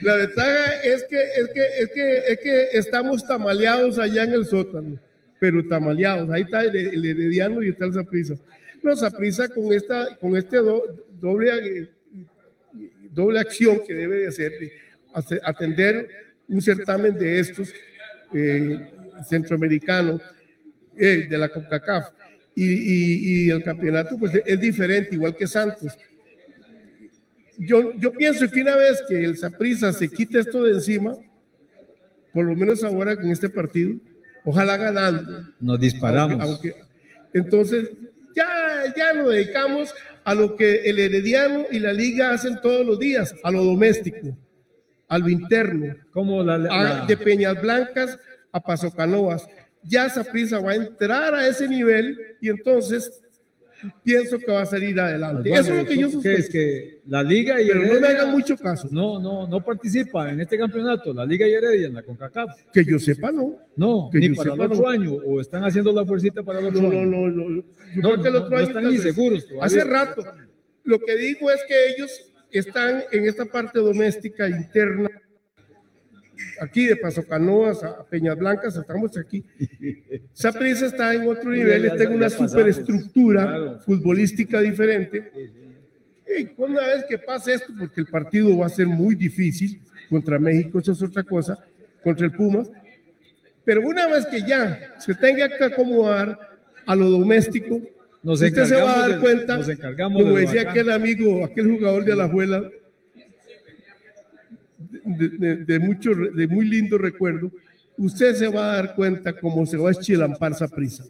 la ventaja es que, es que, es que, es que estamos tamaleados allá en el sótano, pero tamaleados. Ahí está el, el Herediano y está el Saprisa. No, Saprisa con esta, con este do- doble, eh, doble acción que debe de hacer- atender un certamen de estos eh, centroamericanos eh, de la CONCACAF y, y- y el campeonato pues es diferente, igual que Santos. Yo, yo pienso que una vez que el Saprissa se quite esto de encima, por lo menos ahora con este partido, ojalá ganando. Nos disparamos. Aunque- aunque- entonces, ya, ya nos dedicamos a lo que el Herediano y la Liga hacen todos los días, a lo doméstico, a lo interno. Como la, a- de Peñas Blancas a Paso Canoas. Ya Saprissa va a entrar a ese nivel y entonces pienso que va a salir adelante. Eso es lo que yo ¿Qué sospecho. es que la Liga y Pero no me Heredia hagan mucho caso. No, no, no participa en este campeonato, la Liga y Heredia en la CONCACAF. Que yo sepa, no. No, Que ni para sepa, el otro no. año, o están haciendo la fuercita para el otro No, no, año. no, no. Yo No, creo que el no, otro no año están ni seguros. Hace rato. Lo que digo es que ellos están en esta parte doméstica interna. Aquí de Paso Canoas a Peñas Blancas, estamos aquí. Saprissa está en otro nivel, está en una superestructura futbolística diferente. Y una vez que pase esto, porque el partido va a ser muy difícil contra México, eso es otra cosa, contra el Pumas, pero una vez que ya se tenga que acomodar a lo doméstico, Nos usted se va a dar del- cuenta, nos encargamos como del decía bacán. aquel amigo, aquel jugador de Alajuela, de, de- de mucho, de muy lindo recuerdo, usted se va a dar cuenta cómo se va a eschilampar esa prisa.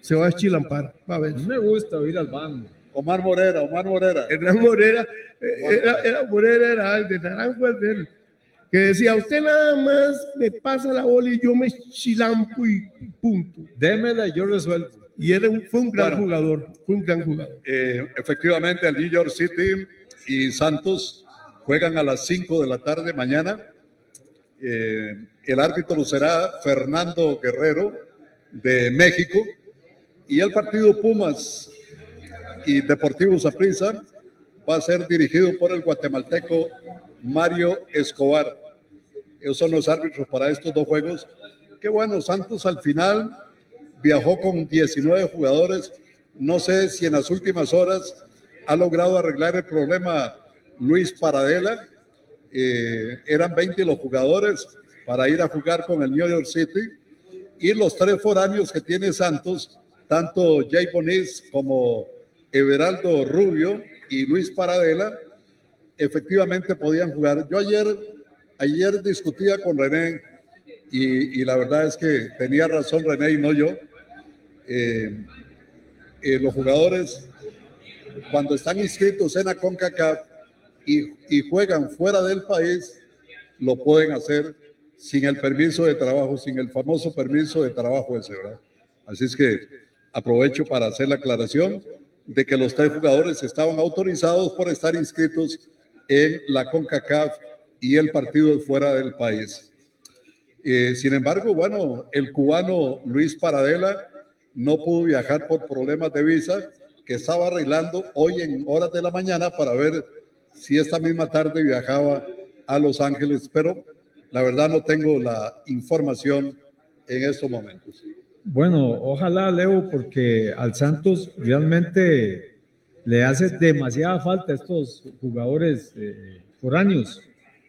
Se va a eschilampar, va a ver. Me gusta oír al bando. Omar Morera, Omar Morera. Hernán Morera, eh, era, era Morera, era el de Naranjo, el de él. que decía, usted nada más me pasa la bola y yo me chilampo y punto. Démela y yo resuelvo. Y era un- fue un gran Bueno. jugador, fue un gran jugador. Eh, efectivamente, el New York City y Santos juegan a las 5 de la tarde mañana. Eh, el árbitro será Fernando Guerrero de México y el partido Pumas y Deportivo Saprissa va a ser dirigido por el guatemalteco Mario Escobar. Esos son los árbitros para estos dos juegos. Qué bueno, Santos al final viajó con 19 jugadores. No sé si en las últimas horas ha logrado arreglar el problema Luis Paradela. Eh, eran 20 los jugadores para ir a jugar con el New York City. Y los tres foráneos que tiene Santos, tanto Jay Bonis como Everaldo Rubio y Luis Paradela, efectivamente podían jugar. Yo ayer, ayer discutía con René y, y la verdad es que tenía razón René y no yo. Eh, eh, los jugadores, cuando están inscritos en la CONCACAF y, y juegan fuera del país, lo pueden hacer sin el permiso de trabajo, sin el famoso permiso de trabajo ese, ¿verdad? Así es que aprovecho para hacer la aclaración de que los tres jugadores estaban autorizados por estar inscritos en la CONCACAF y el partido fuera del país. Eh, sin embargo, bueno, el cubano Luis Paradela no pudo viajar por problemas de visa que estaba arreglando hoy en horas de la mañana para ver si esta misma tarde viajaba a Los Ángeles, pero la verdad no tengo la información en estos momentos. Bueno, ojalá, Leo, porque al Santos realmente le hace demasiada falta estos jugadores eh, foráneos.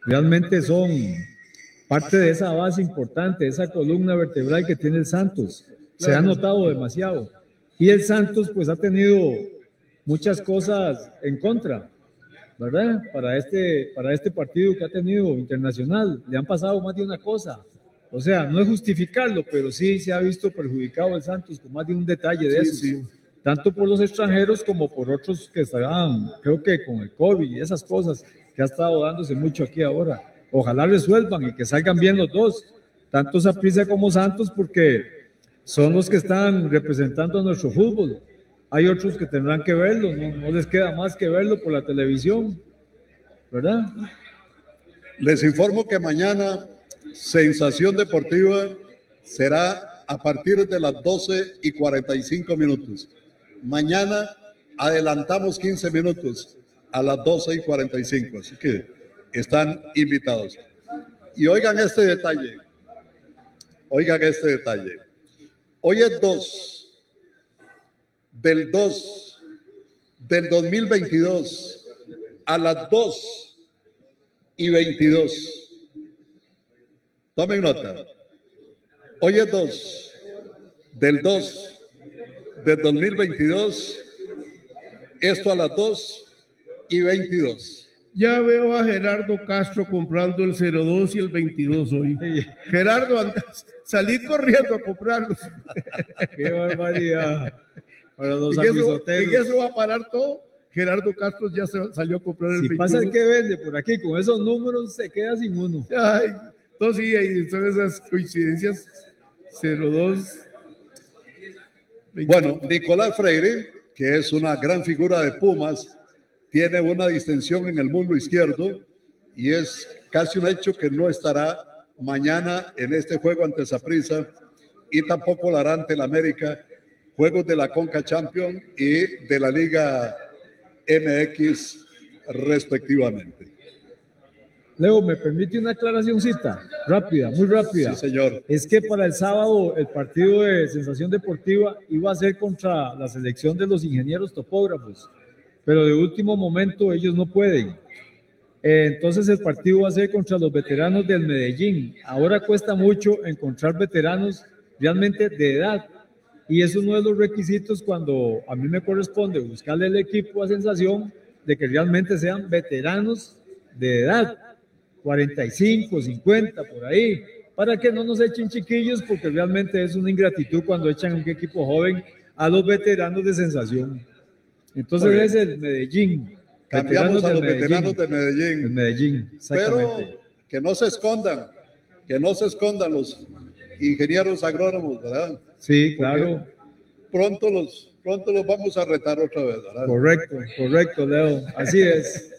Realmente son parte de esa base importante, esa columna vertebral que tiene el Santos. Se ha notado demasiado. Y el Santos, pues, ha tenido muchas cosas en contra, ¿verdad? Para este, para este partido que ha tenido internacional. Le han pasado más de una cosa. O sea, no es justificarlo, pero sí se ha visto perjudicado el Santos con más de un detalle de eso. Tanto por los extranjeros como por otros que estaban, creo que con el COVID y esas cosas que ha estado dándose mucho aquí ahora. Ojalá resuelvan y que salgan bien los dos, tanto Saprissa como Santos, porque son los que están representando a nuestro fútbol. Hay otros que tendrán que verlo, no, no les queda más que verlo por la televisión, ¿verdad? Les informo que mañana Sensación Deportiva será a partir de las 12 y 45 minutos. Mañana adelantamos 15 minutos a las 12 y 45, así que están invitados. Y oigan este detalle, oigan este detalle. Hoy es 2 del 2 del 2022 a las 2 y 22. Tomen nota. Hoy es 2 del 2 del 2022. Esto a las 2 y 22. Ya veo a Gerardo Castro comprando el 02 y el 22 hoy. Gerardo, anda, salí corriendo a comprarlos. Qué barbaridad. Para los ¿En eso, aguizoteros. en eso va a parar todo? Gerardo Castro ya se salió a comprar el Si 22. pasa el que vende por aquí con esos números, se queda sin uno. Ay, no, sí, ahí son esas coincidencias. 02. Bueno, Nicolás Freire, que es una gran figura de Pumas, tiene una distensión en el muslo izquierdo y es casi un hecho que no estará mañana en este juego ante Saprissa y tampoco lo hará ante el América, juegos de la Conca Champion y de la Liga MX respectivamente. Leo, ¿me permite una aclaracióncita? Rápida, muy rápida. Sí, señor. Es que para el sábado el partido de Sensación Deportiva iba a ser contra la selección de los ingenieros topógrafos, pero de último momento ellos no pueden. Eh, entonces el partido va a ser contra los veteranos del Medellín. Ahora cuesta mucho encontrar veteranos realmente de edad. Y es uno de los requisitos cuando a mí me corresponde buscarle el equipo a sensación de que realmente sean veteranos de edad, 45, 50, por ahí, para que no nos echen chiquillos, porque realmente es una ingratitud cuando echan un equipo joven a los veteranos de sensación. Entonces es el Medellín. Cambiamos veteranos a los veteranos de Medellín. El Medellín, Pero que no se escondan, que no se escondan los ingenieros agrónomos, ¿verdad? Sí, claro. Pronto los, pronto los vamos a retar otra vez, ¿verdad? Correcto, correcto, Leo. Así es.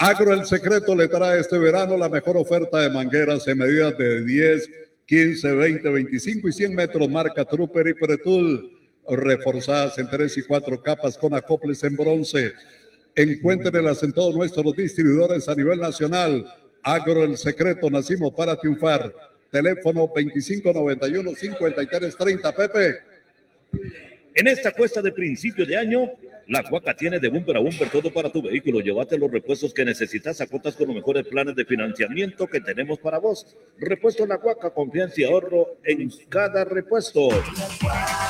Agro El Secreto le trae este verano la mejor oferta de mangueras en medidas de 10, 15, 20, 25 y 100 metros, marca Trooper y Pretul, reforzadas en 3 y 4 capas con acoples en bronce. Encuéntrenlas en todos nuestros distribuidores a nivel nacional. Agro El Secreto, nacimos para triunfar. Teléfono 2591-5330, Pepe. En esta cuesta de principio de año, la Cuaca tiene de bumper a bumper todo para tu vehículo. Llévate los repuestos que necesitas a cuotas con los mejores planes de financiamiento que tenemos para vos. Repuesto La Cuaca, confianza y ahorro en cada repuesto.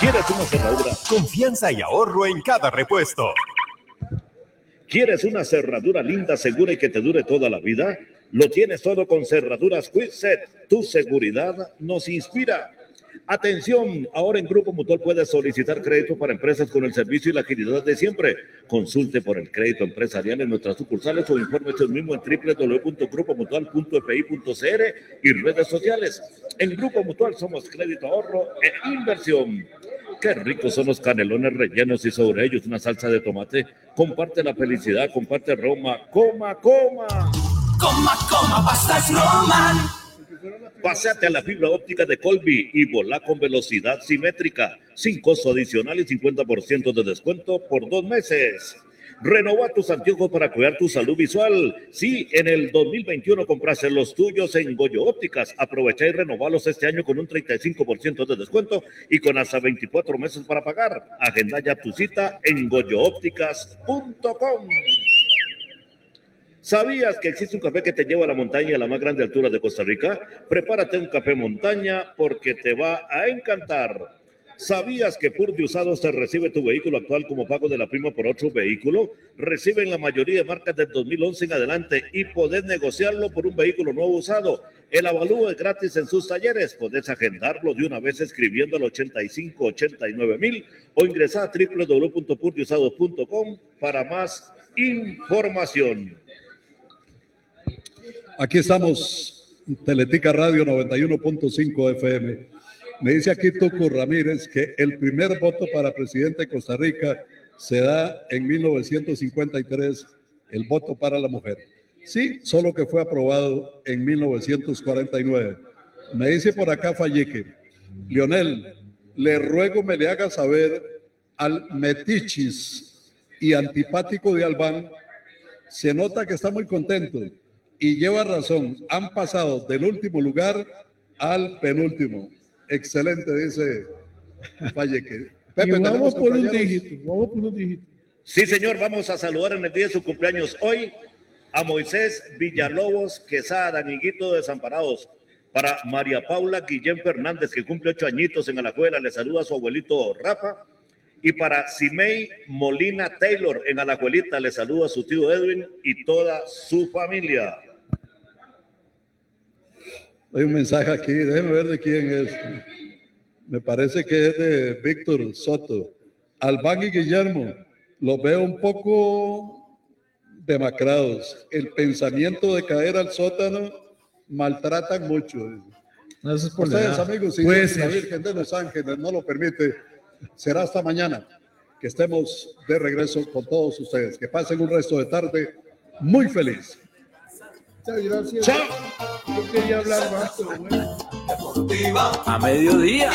¿Quieres una cerradura? Confianza y ahorro en cada repuesto. ¿Quieres una cerradura linda, segura y que te dure toda la vida? Lo tienes todo con Cerraduras Quickset. Tu seguridad nos inspira. Atención, ahora en Grupo Mutual puedes solicitar crédito para empresas con el servicio y la agilidad de siempre. Consulte por el crédito empresarial en nuestras sucursales o informe usted mismo en www.grupomutual.fi.cr y redes sociales. En Grupo Mutual somos crédito ahorro e inversión. Qué ricos son los canelones rellenos y sobre ellos una salsa de tomate. Comparte la felicidad, comparte Roma. Coma, coma. Coma, coma, pastas Roman. Pásate a la fibra óptica de Colby y volá con velocidad simétrica, sin costo adicional y 50% de descuento por dos meses. Renova tus anteojos para cuidar tu salud visual. Sí, en el 2021 compraste los tuyos en Goyo Ópticas. Aprovecha y renovalos este año con un 35% de descuento y con hasta 24 meses para pagar. Agenda ya tu cita en goyoópticas.com. ¿Sabías que existe un café que te lleva a la montaña a la más grande altura de Costa Rica? Prepárate un café montaña porque te va a encantar. ¿Sabías que Pur de Usados te recibe tu vehículo actual como pago de la prima por otro vehículo? Reciben la mayoría de marcas del 2011 en adelante y podés negociarlo por un vehículo nuevo usado. El avalúo es gratis en sus talleres. Podés agendarlo de una vez escribiendo al 85 89 mil o ingresar a www.purdeusados.com para más información. Aquí estamos, Teletica Radio 91.5 FM. Me dice aquí Tuco Ramírez que el primer voto para presidente de Costa Rica se da en 1953, el voto para la mujer. Sí, solo que fue aprobado en 1949. Me dice por acá Falleque, Lionel, le ruego me le haga saber al metichis y antipático de Albán, se nota que está muy contento y lleva razón, han pasado del último lugar al penúltimo. Excelente, dice Falleque. Y vamos por un dígito, vamos por un dígito. Sí, señor, vamos a saludar en el día de su cumpleaños hoy a Moisés Villalobos Quesada, amiguito de Desamparados. Para María Paula Guillén Fernández, que cumple ocho añitos en Alajuela, le saluda a su abuelito Rafa. Y para Simei Molina Taylor en Alajuelita, le saluda a su tío Edwin y toda su familia. Hay un mensaje aquí, déjeme ver de quién es. Me parece que es de Víctor Soto. Albán y Guillermo, los veo un poco demacrados. El pensamiento de caer al sótano maltratan mucho. No, eso es por Ustedes, edad. amigos, si la. Virgen de los Ángeles no lo permite, será hasta mañana que estemos de regreso con todos ustedes. Que pasen un resto de tarde muy feliz. Muchas gracias. Yo quería hablar más, pero bueno. A mediodía.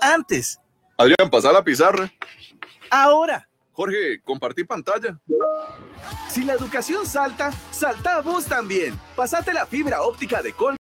Antes. Adrián, pasa la pizarra. Ahora. Jorge, compartí pantalla. Si la educación salta, salta vos también. Pasate la fibra óptica de Col